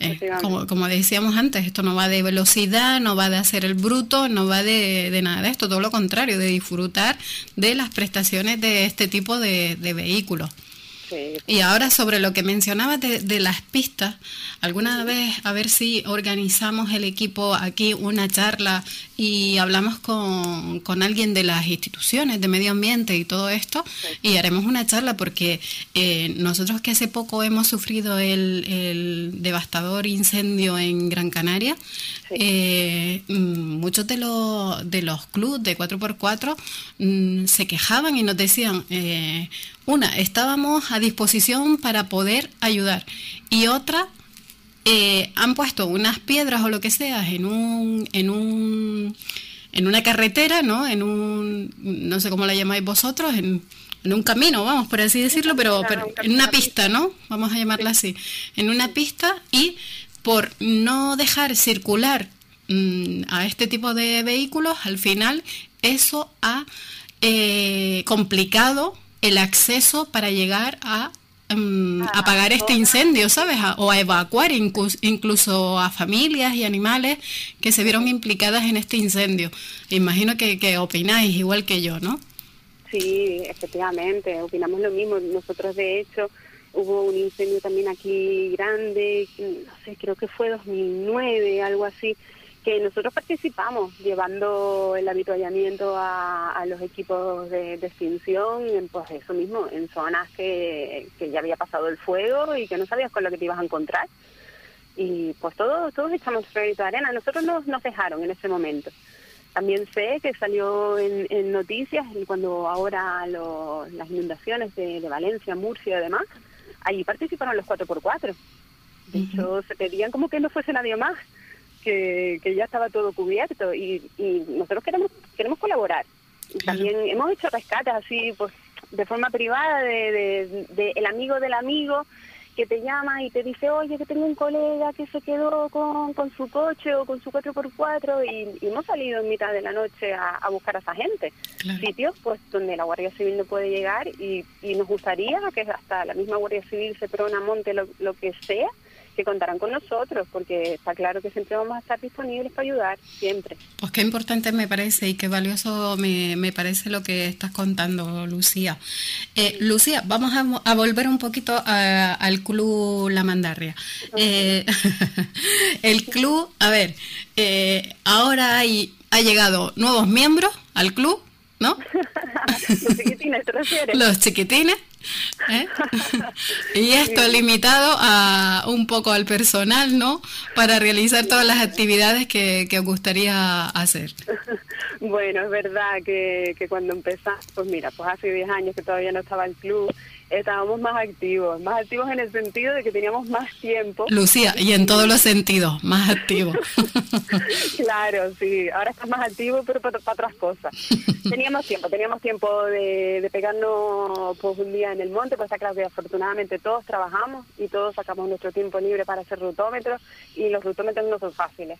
Eh, como, como, decíamos antes, esto no va de velocidad, no va de hacer el bruto, no va de, de nada de esto, todo lo contrario, de disfrutar de las prestaciones de este tipo de, de vehículos. Y ahora sobre lo que mencionabas de, las pistas, alguna vez a ver si organizamos el equipo aquí una charla y hablamos con, con alguien de las instituciones de medio ambiente y todo esto y haremos una charla porque eh, nosotros que hace poco hemos sufrido el, el devastador incendio en Gran Canaria, eh, mm, muchos de los, de los clubes de 4x4 mm, se quejaban y nos decían, eh, una, estábamos a disposición para poder ayudar y otra, eh, han puesto unas piedras o lo que sea en un, en un en una carretera, ¿no? En un, no sé cómo la llamáis vosotros, en, en un camino, vamos, por así decirlo, pero, en una pista, ¿no? Vamos a llamarla así. En una pista y por no dejar circular mm, a este tipo de vehículos, al final eso ha eh, complicado el acceso para llegar a mm, apagar este incendio, ¿sabes? o a evacuar incluso, a familias y animales que se vieron implicadas en este incendio. Imagino que, que opináis igual que yo, ¿no? Sí, efectivamente, opinamos lo mismo. Nosotros, de hecho, hubo un incendio también aquí grande, no sé, creo que fue 2009, algo así, que nosotros participamos llevando el habituallamiento a, los equipos de, extinción, en, pues eso mismo, en zonas que, que ya había pasado el fuego y que no sabías con lo que te ibas a encontrar. Y pues todos, todos echamos crédito de arena. Nosotros nos, nos dejaron en ese momento. También sé que salió en, en noticias cuando ahora las inundaciones de, de Valencia, Murcia y demás, allí participaron los 4x4. De hecho, se pedían como que no fuese nadie más que, ya estaba todo cubierto y, nosotros queremos queremos colaborar. También hemos hecho rescates así, pues de forma privada, de, de, el amigo del amigo que te llama y te dice, oye, que tengo un colega que se quedó con, con su coche o con su 4x4 y, hemos salido en mitad de la noche a, buscar a esa gente. Sitios pues donde la Guardia Civil no puede llegar y, y nos gustaría que hasta la misma Guardia Civil, se prona monte, lo, lo que sea, que contarán con nosotros, porque está claro que siempre vamos a estar disponibles para ayudar, siempre. Pues qué importante me parece y qué valioso me, me parece lo que estás contando, Lucía. Eh, Lucía, vamos a, volver un poquito al Club La Mandarria. Eh, el club, a ver, eh, ahora hay, ha llegado nuevos miembros al club, ¿no? Los chiquitines, ¿te refieres? Los chiquitines. ¿Eh? y esto limitado a un poco al personal, ¿no? Para realizar todas las actividades que, que os gustaría hacer. Bueno, es verdad que, que cuando empezamos, pues mira, pues hace 10 años que todavía no estaba el club, estábamos más activos, más activos en el sentido de que teníamos más tiempo. Lucía, y en todos los sentidos, más activos. claro, sí, ahora estás más activo, pero para, otras cosas. teníamos tiempo, teníamos tiempo de, de pegarnos pues, un día en el monte, pues claro que afortunadamente todos trabajamos y todos sacamos nuestro tiempo libre para hacer rutómetros y los rutómetros no son fáciles.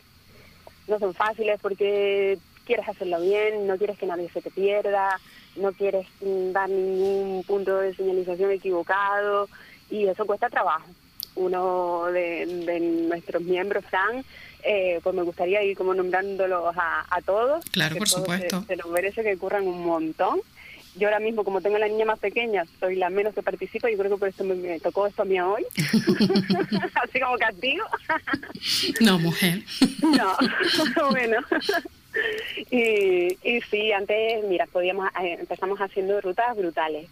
No son fáciles porque quieres hacerlo bien, no quieres que nadie se te pierda, no quieres dar ningún punto de señalización equivocado y eso cuesta trabajo. Uno de, nuestros miembros, Fran, eh, pues me gustaría ir como nombrándolos a, todos. Claro, por supuesto. Se, nos merece que curran un montón. Yo ahora mismo, como tengo la niña más pequeña, soy la menos que participa y creo que por eso me, tocó esto a mí hoy. Así como castigo. no, mujer. no, bueno. y, y sí, antes, mira, podíamos eh, empezamos haciendo rutas brutales,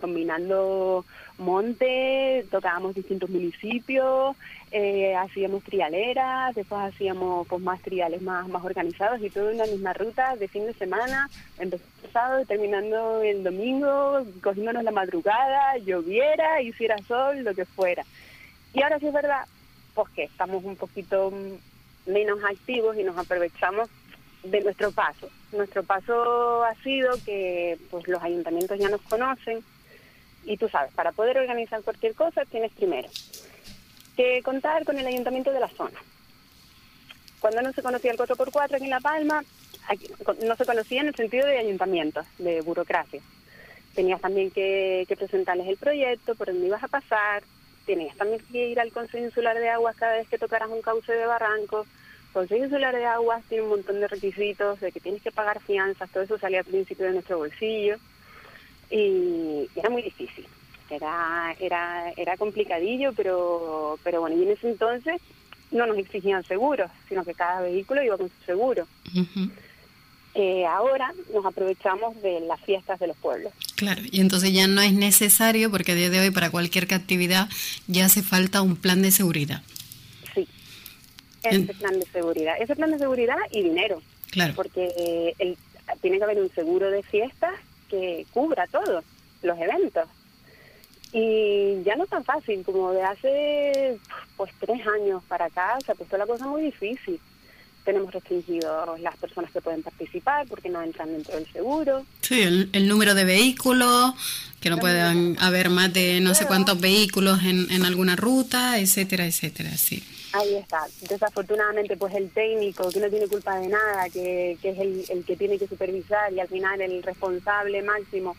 combinando monte, tocábamos distintos municipios, eh, hacíamos trialeras, después hacíamos pues más triales más, más organizados y todo en la misma ruta de fin de semana, empezando terminando el domingo, cogiéndonos la madrugada, lloviera, hiciera sol, lo que fuera. Y ahora sí es verdad, pues que estamos un poquito menos activos y nos aprovechamos de nuestro paso. Nuestro paso ha sido que pues los ayuntamientos ya nos conocen y tú sabes, para poder organizar cualquier cosa tienes primero que contar con el ayuntamiento de la zona. Cuando no se conocía el 4x4 aquí en La Palma, no se conocía en el sentido de ayuntamientos, de burocracia. Tenías también que, que presentarles el proyecto, por dónde ibas a pasar, tenías también que ir al Consejo Insular de Aguas cada vez que tocaras un cauce de barranco, Consejo Insular de Aguas tiene un montón de requisitos de que tienes que pagar fianzas, todo eso salía al principio de nuestro bolsillo y era muy difícil. Era, era, era complicadillo, pero, pero bueno, y en ese entonces no nos exigían seguros, sino que cada vehículo iba con su seguro. Eh, ahora nos aprovechamos de las fiestas de los pueblos. Claro, y entonces ya no es necesario, porque a día de hoy para cualquier actividad ya hace falta un plan de seguridad ese plan de seguridad. Ese plan de seguridad y dinero. Claro. Porque eh, el, tiene que haber un seguro de fiestas que cubra todos los eventos. Y ya no es tan fácil, como de hace pues tres años para acá se ha puesto la cosa muy difícil. Tenemos restringidos las personas que pueden participar porque no entran dentro del seguro. Sí, el, número de vehículos, que no puedan haber más de no sé cuántos vehículos en, en alguna ruta, etcétera, etcétera, sí. Ahí está. Desafortunadamente, pues el técnico, que no tiene culpa de nada, que, que es el, el que tiene que supervisar y al final el responsable máximo,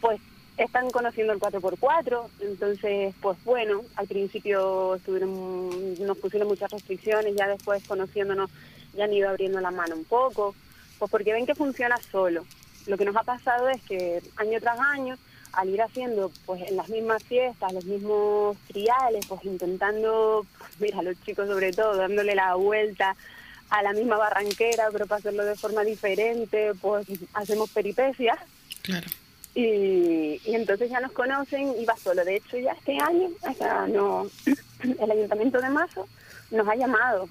pues están conociendo el 4x4, entonces, pues bueno, al principio estuvieron, nos pusieron muchas restricciones, ya después conociéndonos ya han ido abriendo la mano un poco, pues porque ven que funciona solo. Lo que nos ha pasado es que año tras año al ir haciendo pues en las mismas fiestas, los mismos triales, pues intentando, mira, los chicos sobre todo, dándole la vuelta a la misma barranquera, pero para hacerlo de forma diferente, pues hacemos peripecias. Claro. Y, y entonces ya nos conocen y va solo. De hecho, ya este año, o sea, no, el Ayuntamiento de Mazo nos ha llamado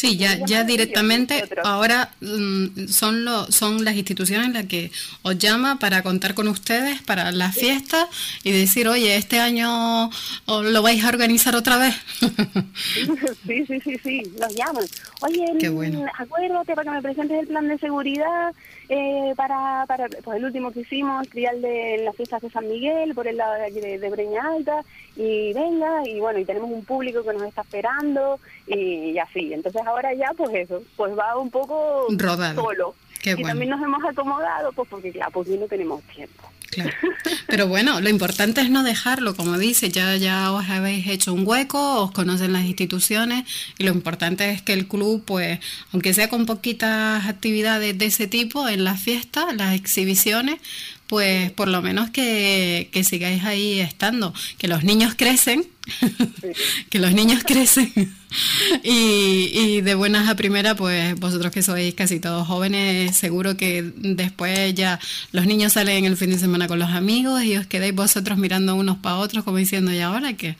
Sí, ya, ya directamente ahora mm, son, lo, son las instituciones las que os llama para contar con ustedes para la fiesta y decir, oye, este año lo vais a organizar otra vez. sí, sí, sí, sí, nos llaman. Oye, mm, acuérdate para que me presentes el plan de seguridad eh, para, para pues el último que hicimos, trial de las fiestas de San Miguel, por el lado de aquí de, de Breña Alta, y venga, y bueno, y tenemos un público que nos está esperando, y, así. Entonces ahora ya, pues eso, pues va un poco solo. y también nos hemos acomodado, pues porque claro, pues no tenemos tiempo. Claro. Pero bueno, lo importante es no dejarlo, como dice, ya, ya os habéis hecho un hueco, os conocen las instituciones y lo importante es que el club, pues, aunque sea con poquitas actividades de ese tipo en las fiestas, las exhibiciones, pues por lo menos que, que sigáis ahí estando, que los niños crecen, que los niños crecen. Y, y, de buenas a primera, pues vosotros que sois casi todos jóvenes, seguro que después ya los niños salen el fin de semana con los amigos y os quedáis vosotros mirando unos para otros como diciendo, ¿y ahora qué?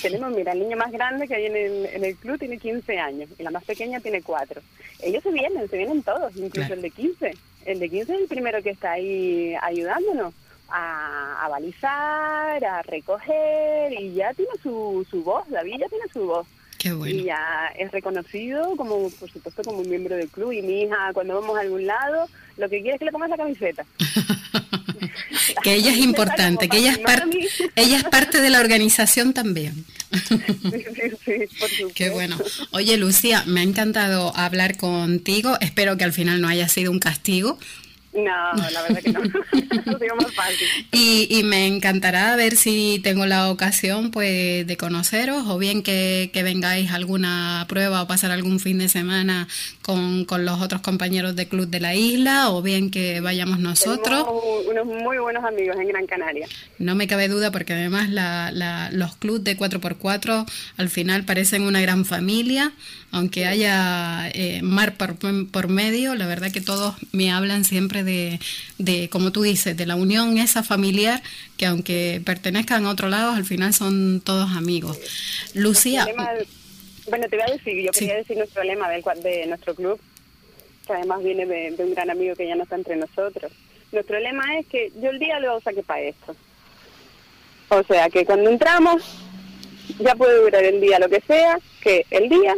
Tenemos, mira, el niño más grande que hay en el, en el club tiene 15 años y la más pequeña tiene 4. Ellos se vienen, se vienen todos, incluso el de 15. El de 15 es el primero que está ahí ayudándonos a, a balizar, a recoger y ya tiene su, su voz, David ya tiene su voz. Qué bueno. Y ya es reconocido como, por supuesto, como un miembro del club. Y mi hija, cuando vamos a algún lado, lo que quiere es que le pongas la camiseta. que ella es importante, que ella es, par- ella es parte de la organización también. Sí, sí, sí, por supuesto. Qué bueno. Oye, Lucía, me ha encantado hablar contigo. Espero que al final no haya sido un castigo. No, la verdad que no. Más fácil. Y, y me encantará ver si tengo la ocasión pues de conoceros o bien que, que vengáis a alguna prueba o pasar algún fin de semana con, con los otros compañeros de club de la isla o bien que vayamos nosotros. Tenemos unos muy buenos amigos en Gran Canaria. No me cabe duda porque además la, la- los clubs de 4x4 al final parecen una gran familia, aunque haya eh, mar por, por medio, la verdad que todos me hablan siempre de, de, como tú dices, de la unión esa familiar, que aunque pertenezcan a otro lado, al final son todos amigos. Lucía, bueno, te voy a decir, yo Sí. quería decir nuestro lema del, de nuestro club, que además viene de, de un gran amigo que ya no está entre nosotros. Nuestro lema es que yo el día lo saqué para esto. O sea, que cuando entramos, ya puede durar el día lo que sea, que el día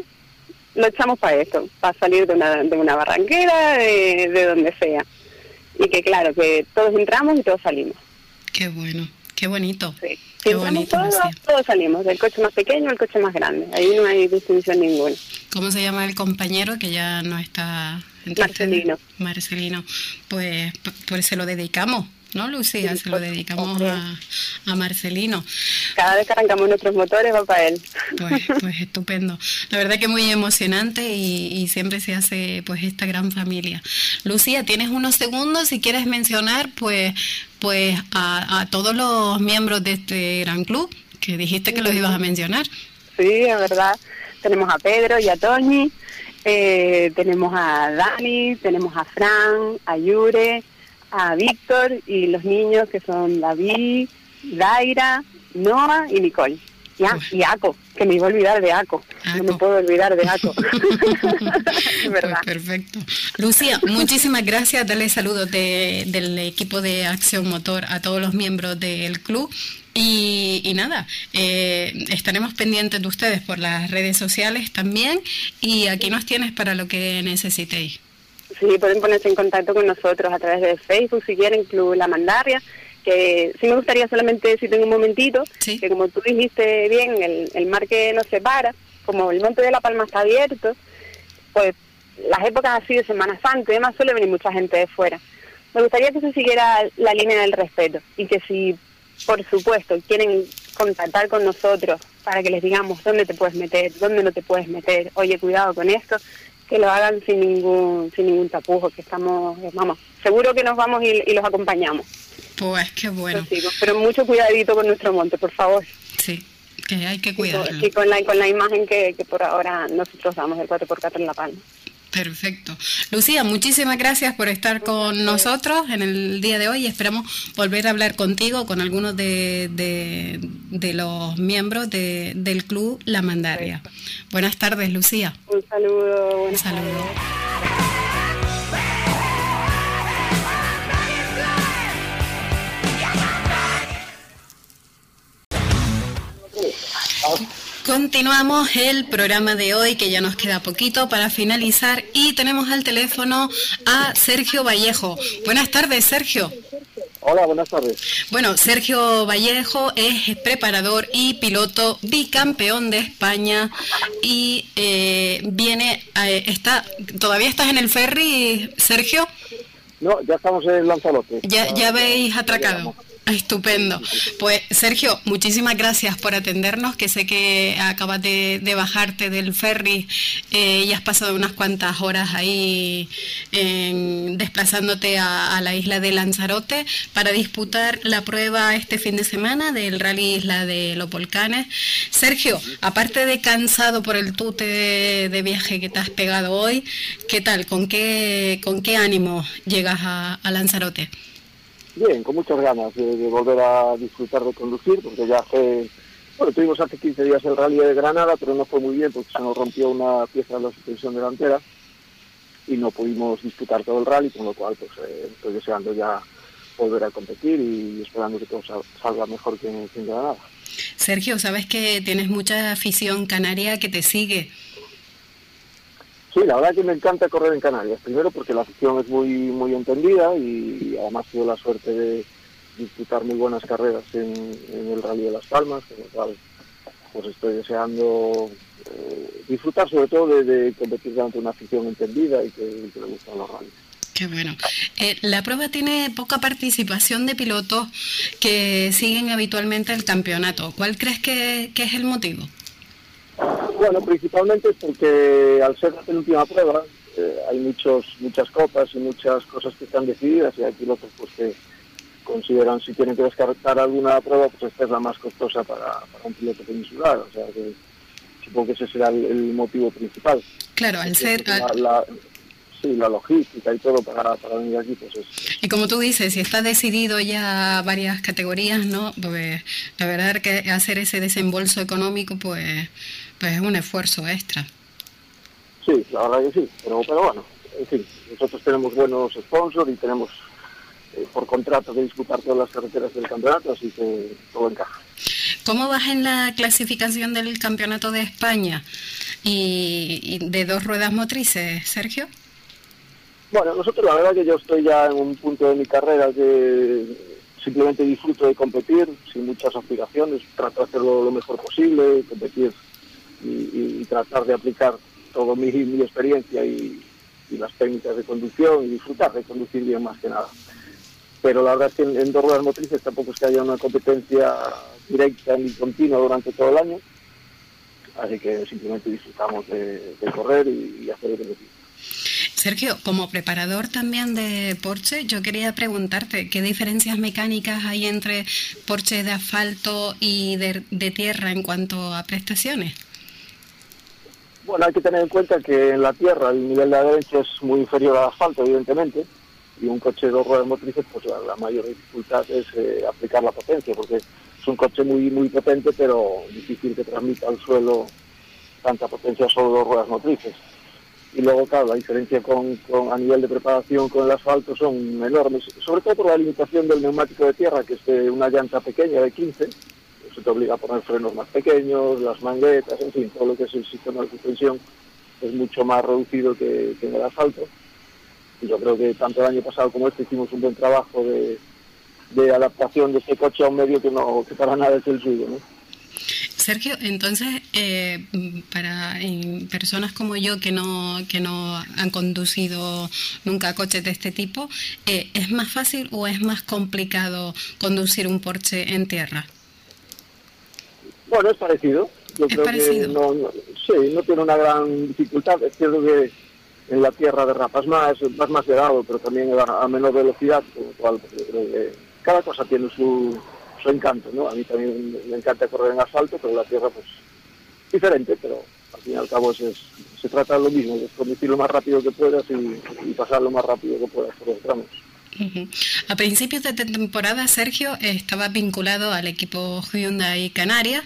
lo echamos para esto, para salir de una, de una barranquera, de, de donde sea. Y que claro, que todos entramos y todos salimos. qué bueno, qué bonito. Sí. Qué bonito, todos, salimos, del coche más pequeño al coche más grande. Ahí no hay distinción ninguna. ¿Cómo se llama el compañero que ya no está Marcelino. Marcelino. Pues, pues se lo dedicamos, ¿no, Lucía? Sí, se lo dedicamos a, a Marcelino. Cada vez que arrancamos nuestros motores va para él. Pues, pues estupendo. La verdad que muy emocionante y, y siempre se hace pues esta gran familia. Lucía, tienes unos segundos si quieres mencionar pues pues a, a todos los miembros de este gran club que dijiste que los ibas a mencionar. Sí, es verdad. Tenemos a Pedro y a Toñi, eh, tenemos a Dani, tenemos a Fran, a Yure, a Víctor y los niños que son David, Daira, Noah y Nicole. Y, a- y Aco, que me iba a olvidar de Aco. No me puedo olvidar de Aco. es verdad. Pues perfecto. Lucía, muchísimas gracias. Dale saludos de- del equipo de Acción Motor a todos los miembros del club. Y, y nada, eh, estaremos pendientes de ustedes por las redes sociales también. Y aquí nos tienes para lo que necesitéis. Sí, pueden ponerse en contacto con nosotros a través de Facebook si quieren, Club La Mandaria, que sí me gustaría solamente, si tengo un momentito, Sí. que como tú dijiste bien, el, el mar que nos separa, como el Monte de la Palma está abierto, pues las épocas así de Semana Santa y demás suele venir mucha gente de fuera. Me gustaría que se siguiera la línea del respeto y que si, por supuesto, quieren contactar con nosotros para que les digamos dónde te puedes meter, dónde no te puedes meter, oye, cuidado con esto, que lo hagan sin ningún sin ningún tapujo, que estamos, vamos, seguro que nos vamos y, y los acompañamos. Pues qué bueno. Pero mucho cuidadito con nuestro monte, por favor. Sí, que hay que Y con, cuidarlo. y con la, con la imagen que, que por ahora nosotros damos del 4x4 en La Palma. Perfecto. Lucía, muchísimas gracias por estar con nosotros en el día de hoy. Esperamos volver a hablar contigo, con algunos de, de, de los miembros de- del club La Mandaria. Buenas tardes, Lucía. Un saludo, Un saludo. tardes. Continuamos el programa de hoy, que ya nos queda poquito para finalizar, y tenemos al teléfono a Sergio Vallejo. Buenas tardes, Sergio. Hola, buenas tardes. Bueno, Sergio Vallejo es preparador y piloto bicampeón de España y eh, viene, eh, está, todavía estás en el ferry, Sergio. No, ya estamos en Lanzarote. Ya, ya habéis atracado. Estupendo. Pues Sergio, muchísimas gracias por atendernos, que sé que acabas de, bajarte del ferry eh, y has pasado unas cuantas horas ahí en- desplazándote a, la isla de Lanzarote para disputar la prueba este fin de semana del Rally Isla de los Volcanes. Sergio, aparte de cansado por el tute de, viaje que te has pegado hoy, ¿qué tal? ¿Con qué, con qué ánimo llegas a Lanzarote? Bien, con muchas ganas de, volver a disfrutar de conducir, porque ya hace Bueno, tuvimos hace 15 días el rally de Granada, pero no fue muy bien porque se nos rompió una pieza de la suspensión delantera y no pudimos disputar todo el rally, con lo cual pues eh, estoy deseando ya volver a competir y esperando que todo salga mejor que en Granada. Sergio, sabes que tienes mucha afición canaria que te sigue. Sí, la verdad que me encanta correr en Canarias. Primero porque la afición es muy muy entendida y además tuve la suerte de disputar muy buenas carreras en, el Rally de Las Palmas, con lo cual pues estoy deseando eh, disfrutar sobre todo de, competir ante una afición entendida y que, le gustan los rallies. Qué bueno. Eh, la prueba tiene poca participación de pilotos que siguen habitualmente el campeonato. ¿Cuál crees que es el motivo? Bueno, principalmente porque al ser la penúltima prueba eh, hay muchos muchas copas y muchas cosas que están decididas y hay pilotos pues que consideran si tienen que descartar alguna prueba, pues esta es la más costosa para, un piloto peninsular. O sea que supongo que ese será el, motivo principal. Claro, al ser... La, sí, la logística y todo para, para venir aquí, pues es... Y como tú dices, si está decidido ya varias categorías, ¿no? Pues la verdad que hacer ese desembolso económico, pues pues es un esfuerzo extra. Sí, la verdad que sí, pero, pero bueno, en fin, nosotros tenemos buenos sponsors y tenemos eh, por contrato que disputar todas las carreteras del campeonato, así que todo encaja. ¿Cómo vas en la clasificación del campeonato de España y, de dos ruedas motrices, Sergio? Bueno, nosotros la verdad que yo estoy ya en un punto de mi carrera que simplemente disfruto de competir sin muchas aspiraciones, trato de hacerlo lo mejor posible, competir y, tratar de aplicar toda mi, experiencia y, las técnicas de conducción y disfrutar de conducir bien más que nada. Pero la verdad es que en, dos ruedas motrices tampoco es que haya una competencia directa ni continua durante todo el año, así que simplemente disfrutamos de, correr y, hacer el ejercicio. Sergio, como preparador también de Porsche, yo quería preguntarte qué diferencias mecánicas hay entre Porsche de asfalto y de tierra en cuanto a prestaciones. Bueno, hay que tener en cuenta que en la tierra el nivel de adherencia es muy inferior al asfalto, evidentemente, y un coche de dos ruedas motrices, pues la, mayor dificultad es eh, aplicar la potencia, porque es un coche muy muy potente, pero difícil que transmita al suelo tanta potencia solo dos ruedas motrices. Y luego, claro, la diferencia con, a nivel de preparación con el asfalto son enormes, sobre todo por la limitación del neumático de tierra, que es de una llanta pequeña de 15, se te obliga a poner frenos más pequeños, las manguetas, en fin, todo lo que es el sistema de suspensión es mucho más reducido que, en el asfalto. Y yo creo que tanto el año pasado como este hicimos un buen trabajo de, adaptación de este coche a un medio que no que para nada es el suyo. Sergio, entonces, eh, para personas como yo que no, que no han conducido nunca coches de este tipo, eh, ¿es más fácil o es más complicado conducir un Porsche en tierra? Bueno, es parecido. Yo creo que no, sí, no tiene una gran dificultad. Es cierto que en la tierra derrapas más, vas más llegado, pero también a, menor velocidad, con lo cual pues, creo que cada cosa tiene su, su encanto, ¿no? A mí también me encanta correr en asfalto, pero la tierra pues diferente, pero al fin y al cabo es, se trata de lo mismo, de conducir lo más rápido que puedas y, y pasar lo más rápido que puedas por los tramos. A principios de temporada, Sergio estaba vinculado al equipo Hyundai Canarias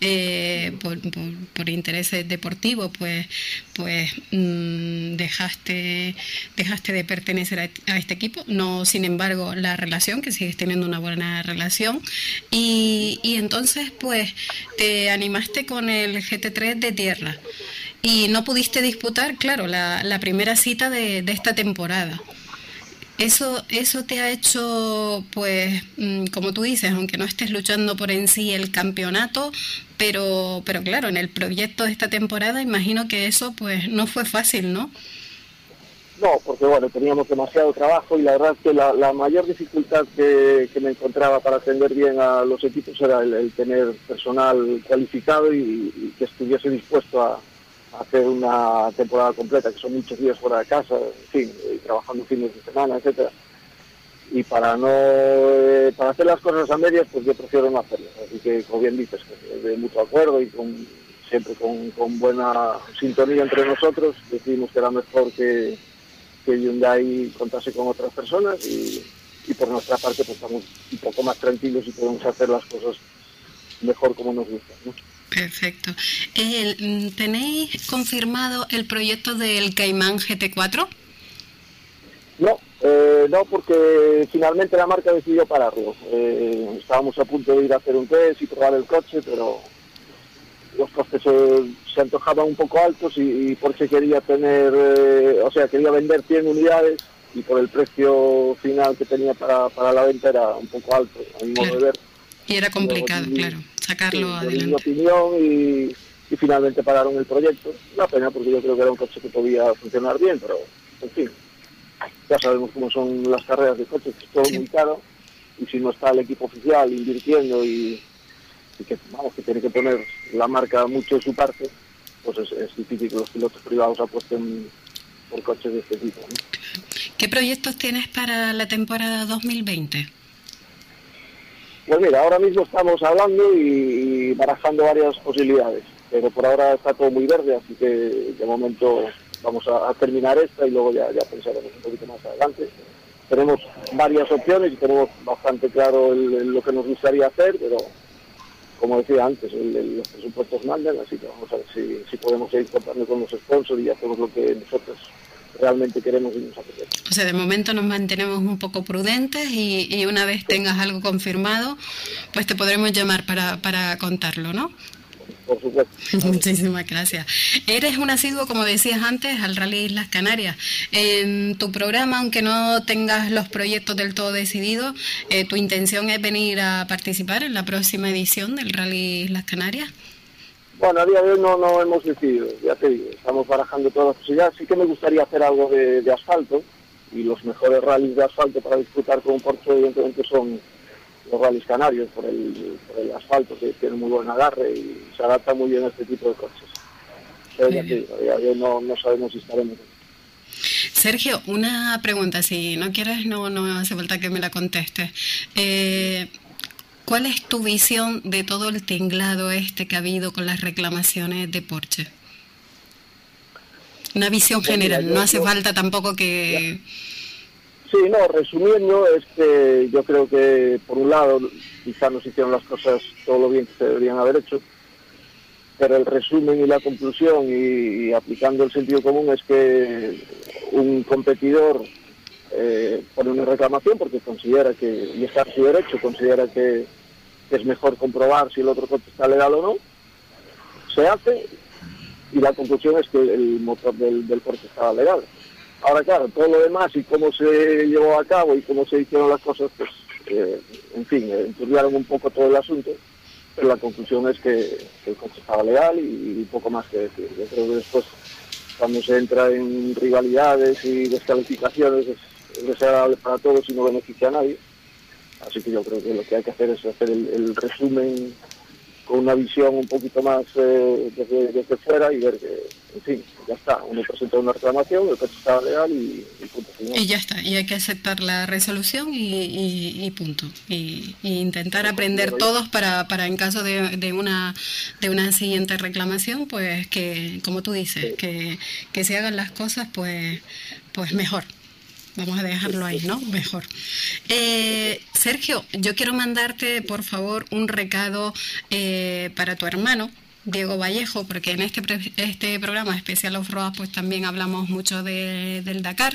eh, por, intereses deportivos, pues, pues mm, dejaste, dejaste de pertenecer a, este equipo. No, sin embargo, la relación, que sigues teniendo una buena relación, y, entonces, pues, te animaste con el GT3 de tierra y no pudiste disputar, claro, la, la primera cita de, de esta temporada. Eso, eso te ha hecho, pues, mm, como tú dices, aunque no estés luchando por en sí el campeonato, pero, pero claro, en el proyecto de esta temporada imagino que eso, pues, no fue fácil, ¿no? No, porque bueno, teníamos demasiado trabajo y la verdad que la, mayor dificultad que, me encontraba para atender bien a los equipos era el, tener personal cualificado y que estuviese dispuesto a, hacer una temporada completa, que son muchos días fuera de casa, en fin, trabajando fines de semana, etcétera. Y para no eh, para hacer las cosas a medias, pues yo prefiero no hacerlas. Así que, como bien dices, de mutuo acuerdo y con, siempre con, buena sintonía entre nosotros, decidimos que era mejor que, que Hyundai contase con otras personas y, por nuestra parte pues estamos un poco más tranquilos y podemos hacer las cosas mejor como nos gusta. Perfecto. Mm, ¿Tenéis confirmado el proyecto del Caimán GT4? No, eh, no, porque finalmente la marca decidió pararlo. Eh, estábamos a punto de ir a hacer un test y probar el coche, pero los costes se antojaban un poco altos y, por Porsche quería tener, eh, o sea, quería vender 100 unidades y por el precio final que tenía para, para la venta era un poco alto, a mi modo de ver. Y era complicado, claro, sacarlo adelante. Mi opinión y, finalmente pararon el proyecto. Una pena porque yo creo que era un coche que podía funcionar bien, pero en fin, ya sabemos cómo son las carreras de coches, es todo muy caro y si no está el equipo oficial invirtiendo y y que, vamos, que tiene que poner la marca mucho de su parte, pues es, difícil que los pilotos privados apuesten por coches de este tipo. ¿Qué proyectos tienes para la temporada 2020? Pues mira, ahora mismo estamos hablando y, barajando varias posibilidades, pero por ahora está todo muy verde, así que de momento vamos a, terminar esta y luego ya, pensaremos un poquito más adelante. Tenemos varias opciones y tenemos bastante claro lo que nos gustaría hacer, pero como decía antes, los presupuestos mandan, así que vamos a ver si, podemos seguir contando con los sponsors y hacemos lo que nosotros realmente queremos y nos apetece. O sea, de momento nos mantenemos un poco prudentes y, una vez tengas algo confirmado, pues te podremos llamar para, para contarlo, ¿no? por supuesto. Muchísimas gracias. Eres un asiduo, como decías antes, al Rally Islas Canarias. En tu programa, aunque no tengas los proyectos del todo decididos, eh, ¿tu intención es venir a participar en la próxima edición del Rally Islas Canarias? Bueno, a día de hoy no, no hemos decidido, ya te digo, estamos barajando todas las posibilidades. Sí que me gustaría hacer algo de, de asfalto y los mejores rallies de asfalto para disfrutar con un Porsche evidentemente son los rallies canarios por el, por el asfalto que tiene muy buen agarre y se adapta muy bien a este tipo de coches. Pero ya no, no sabemos si estaremos. Sergio, una pregunta, si no quieres no, no hace falta que me la contestes. Eh, ¿Cuál es tu visión de todo el tinglado este que ha habido con las reclamaciones de Porsche? Una visión general, no hace falta tampoco que... Sí, no, resumiendo, es que yo creo que por un lado quizá no se hicieron las cosas todo lo bien que se deberían haber hecho, pero el resumen y la conclusión y, aplicando el sentido común es que un competidor eh, pone una reclamación porque considera que, y está en su derecho, considera que, es mejor comprobar si el otro coche está legal o no, se hace y la conclusión es que el motor del, del coche estaba legal. Ahora, claro, todo lo demás y cómo se llevó a cabo y cómo se hicieron las cosas, pues, eh, en fin, eh, un poco todo el asunto, pero la conclusión es que, el coche estaba legal y, poco más que decir. Yo creo que después, cuando se entra en rivalidades y descalificaciones, es para todos y no beneficia a nadie. Así que yo creo que lo que hay que hacer es hacer el resumen con una visión un poquito más eh, desde, fuera y ver que, en fin, ya está. Uno presenta una reclamación, el coche está legal y, punto Y ya está, y hay que aceptar la resolución y, punto. Y, intentar aprender todos para, para en caso de, una, de una siguiente reclamación, pues que, como tú dices, que, que se hagan las cosas pues, pues mejor. Vamos a dejarlo ahí, ¿no? Mejor. Eh, Sergio, yo quiero mandarte, por favor, un recado eh, para tu hermano, Diego Vallejo, porque en este, este programa especial Off-Road pues también hablamos mucho del Dakar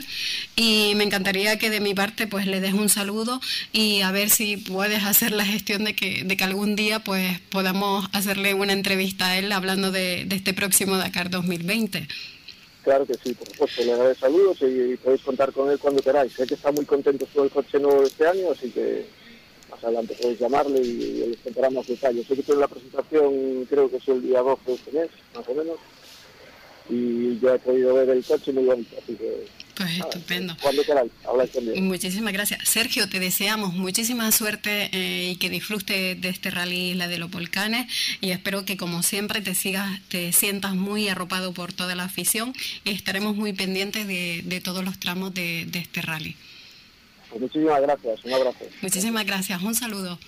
y me encantaría que de mi parte pues le des un saludo y a ver si puedes hacer la gestión de que, de que algún día pues podamos hacerle una entrevista a él hablando de, de este próximo Dakar 2020. Claro que sí, por supuesto. Le daré saludos y, podéis contar con él cuando queráis. Sé que está muy contento con el coche nuevo este año, así que más adelante podéis llamarle y, les contará más detalles. Sé que tiene la presentación, creo que es el día 12 de este mes, más o menos. Y ya he podido ver el coche muy bonito, así que pues estupendo. Cuando queráis, Muchísimas gracias. Sergio, te deseamos muchísima suerte eh, y que disfrutes de este rally Isla de los Volcanes y espero que como siempre te sigas, te sientas muy arropado por toda la afición y estaremos muy pendientes de, todos los tramos de, este rally. Pues muchísimas gracias, un abrazo. Muchísimas gracias, un saludo.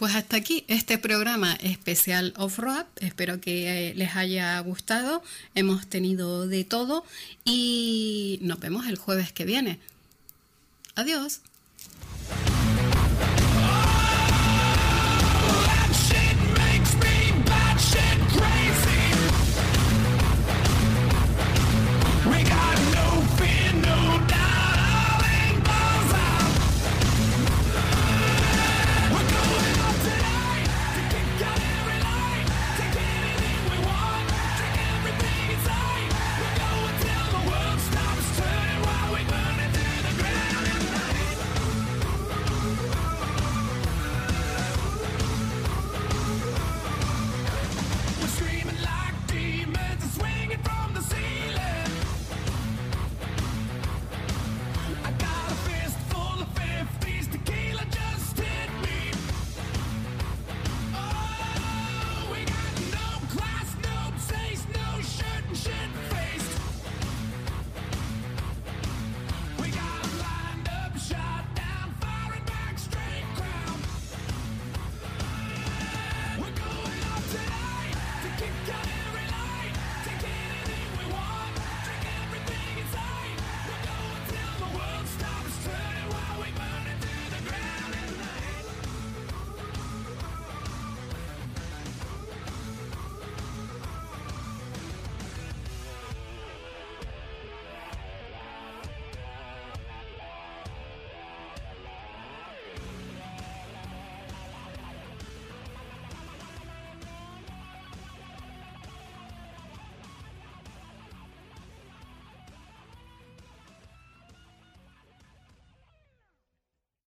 Pues hasta aquí este programa especial off-road. Espero que eh, les haya gustado. Hemos tenido de todo y nos vemos el jueves que viene. Adiós.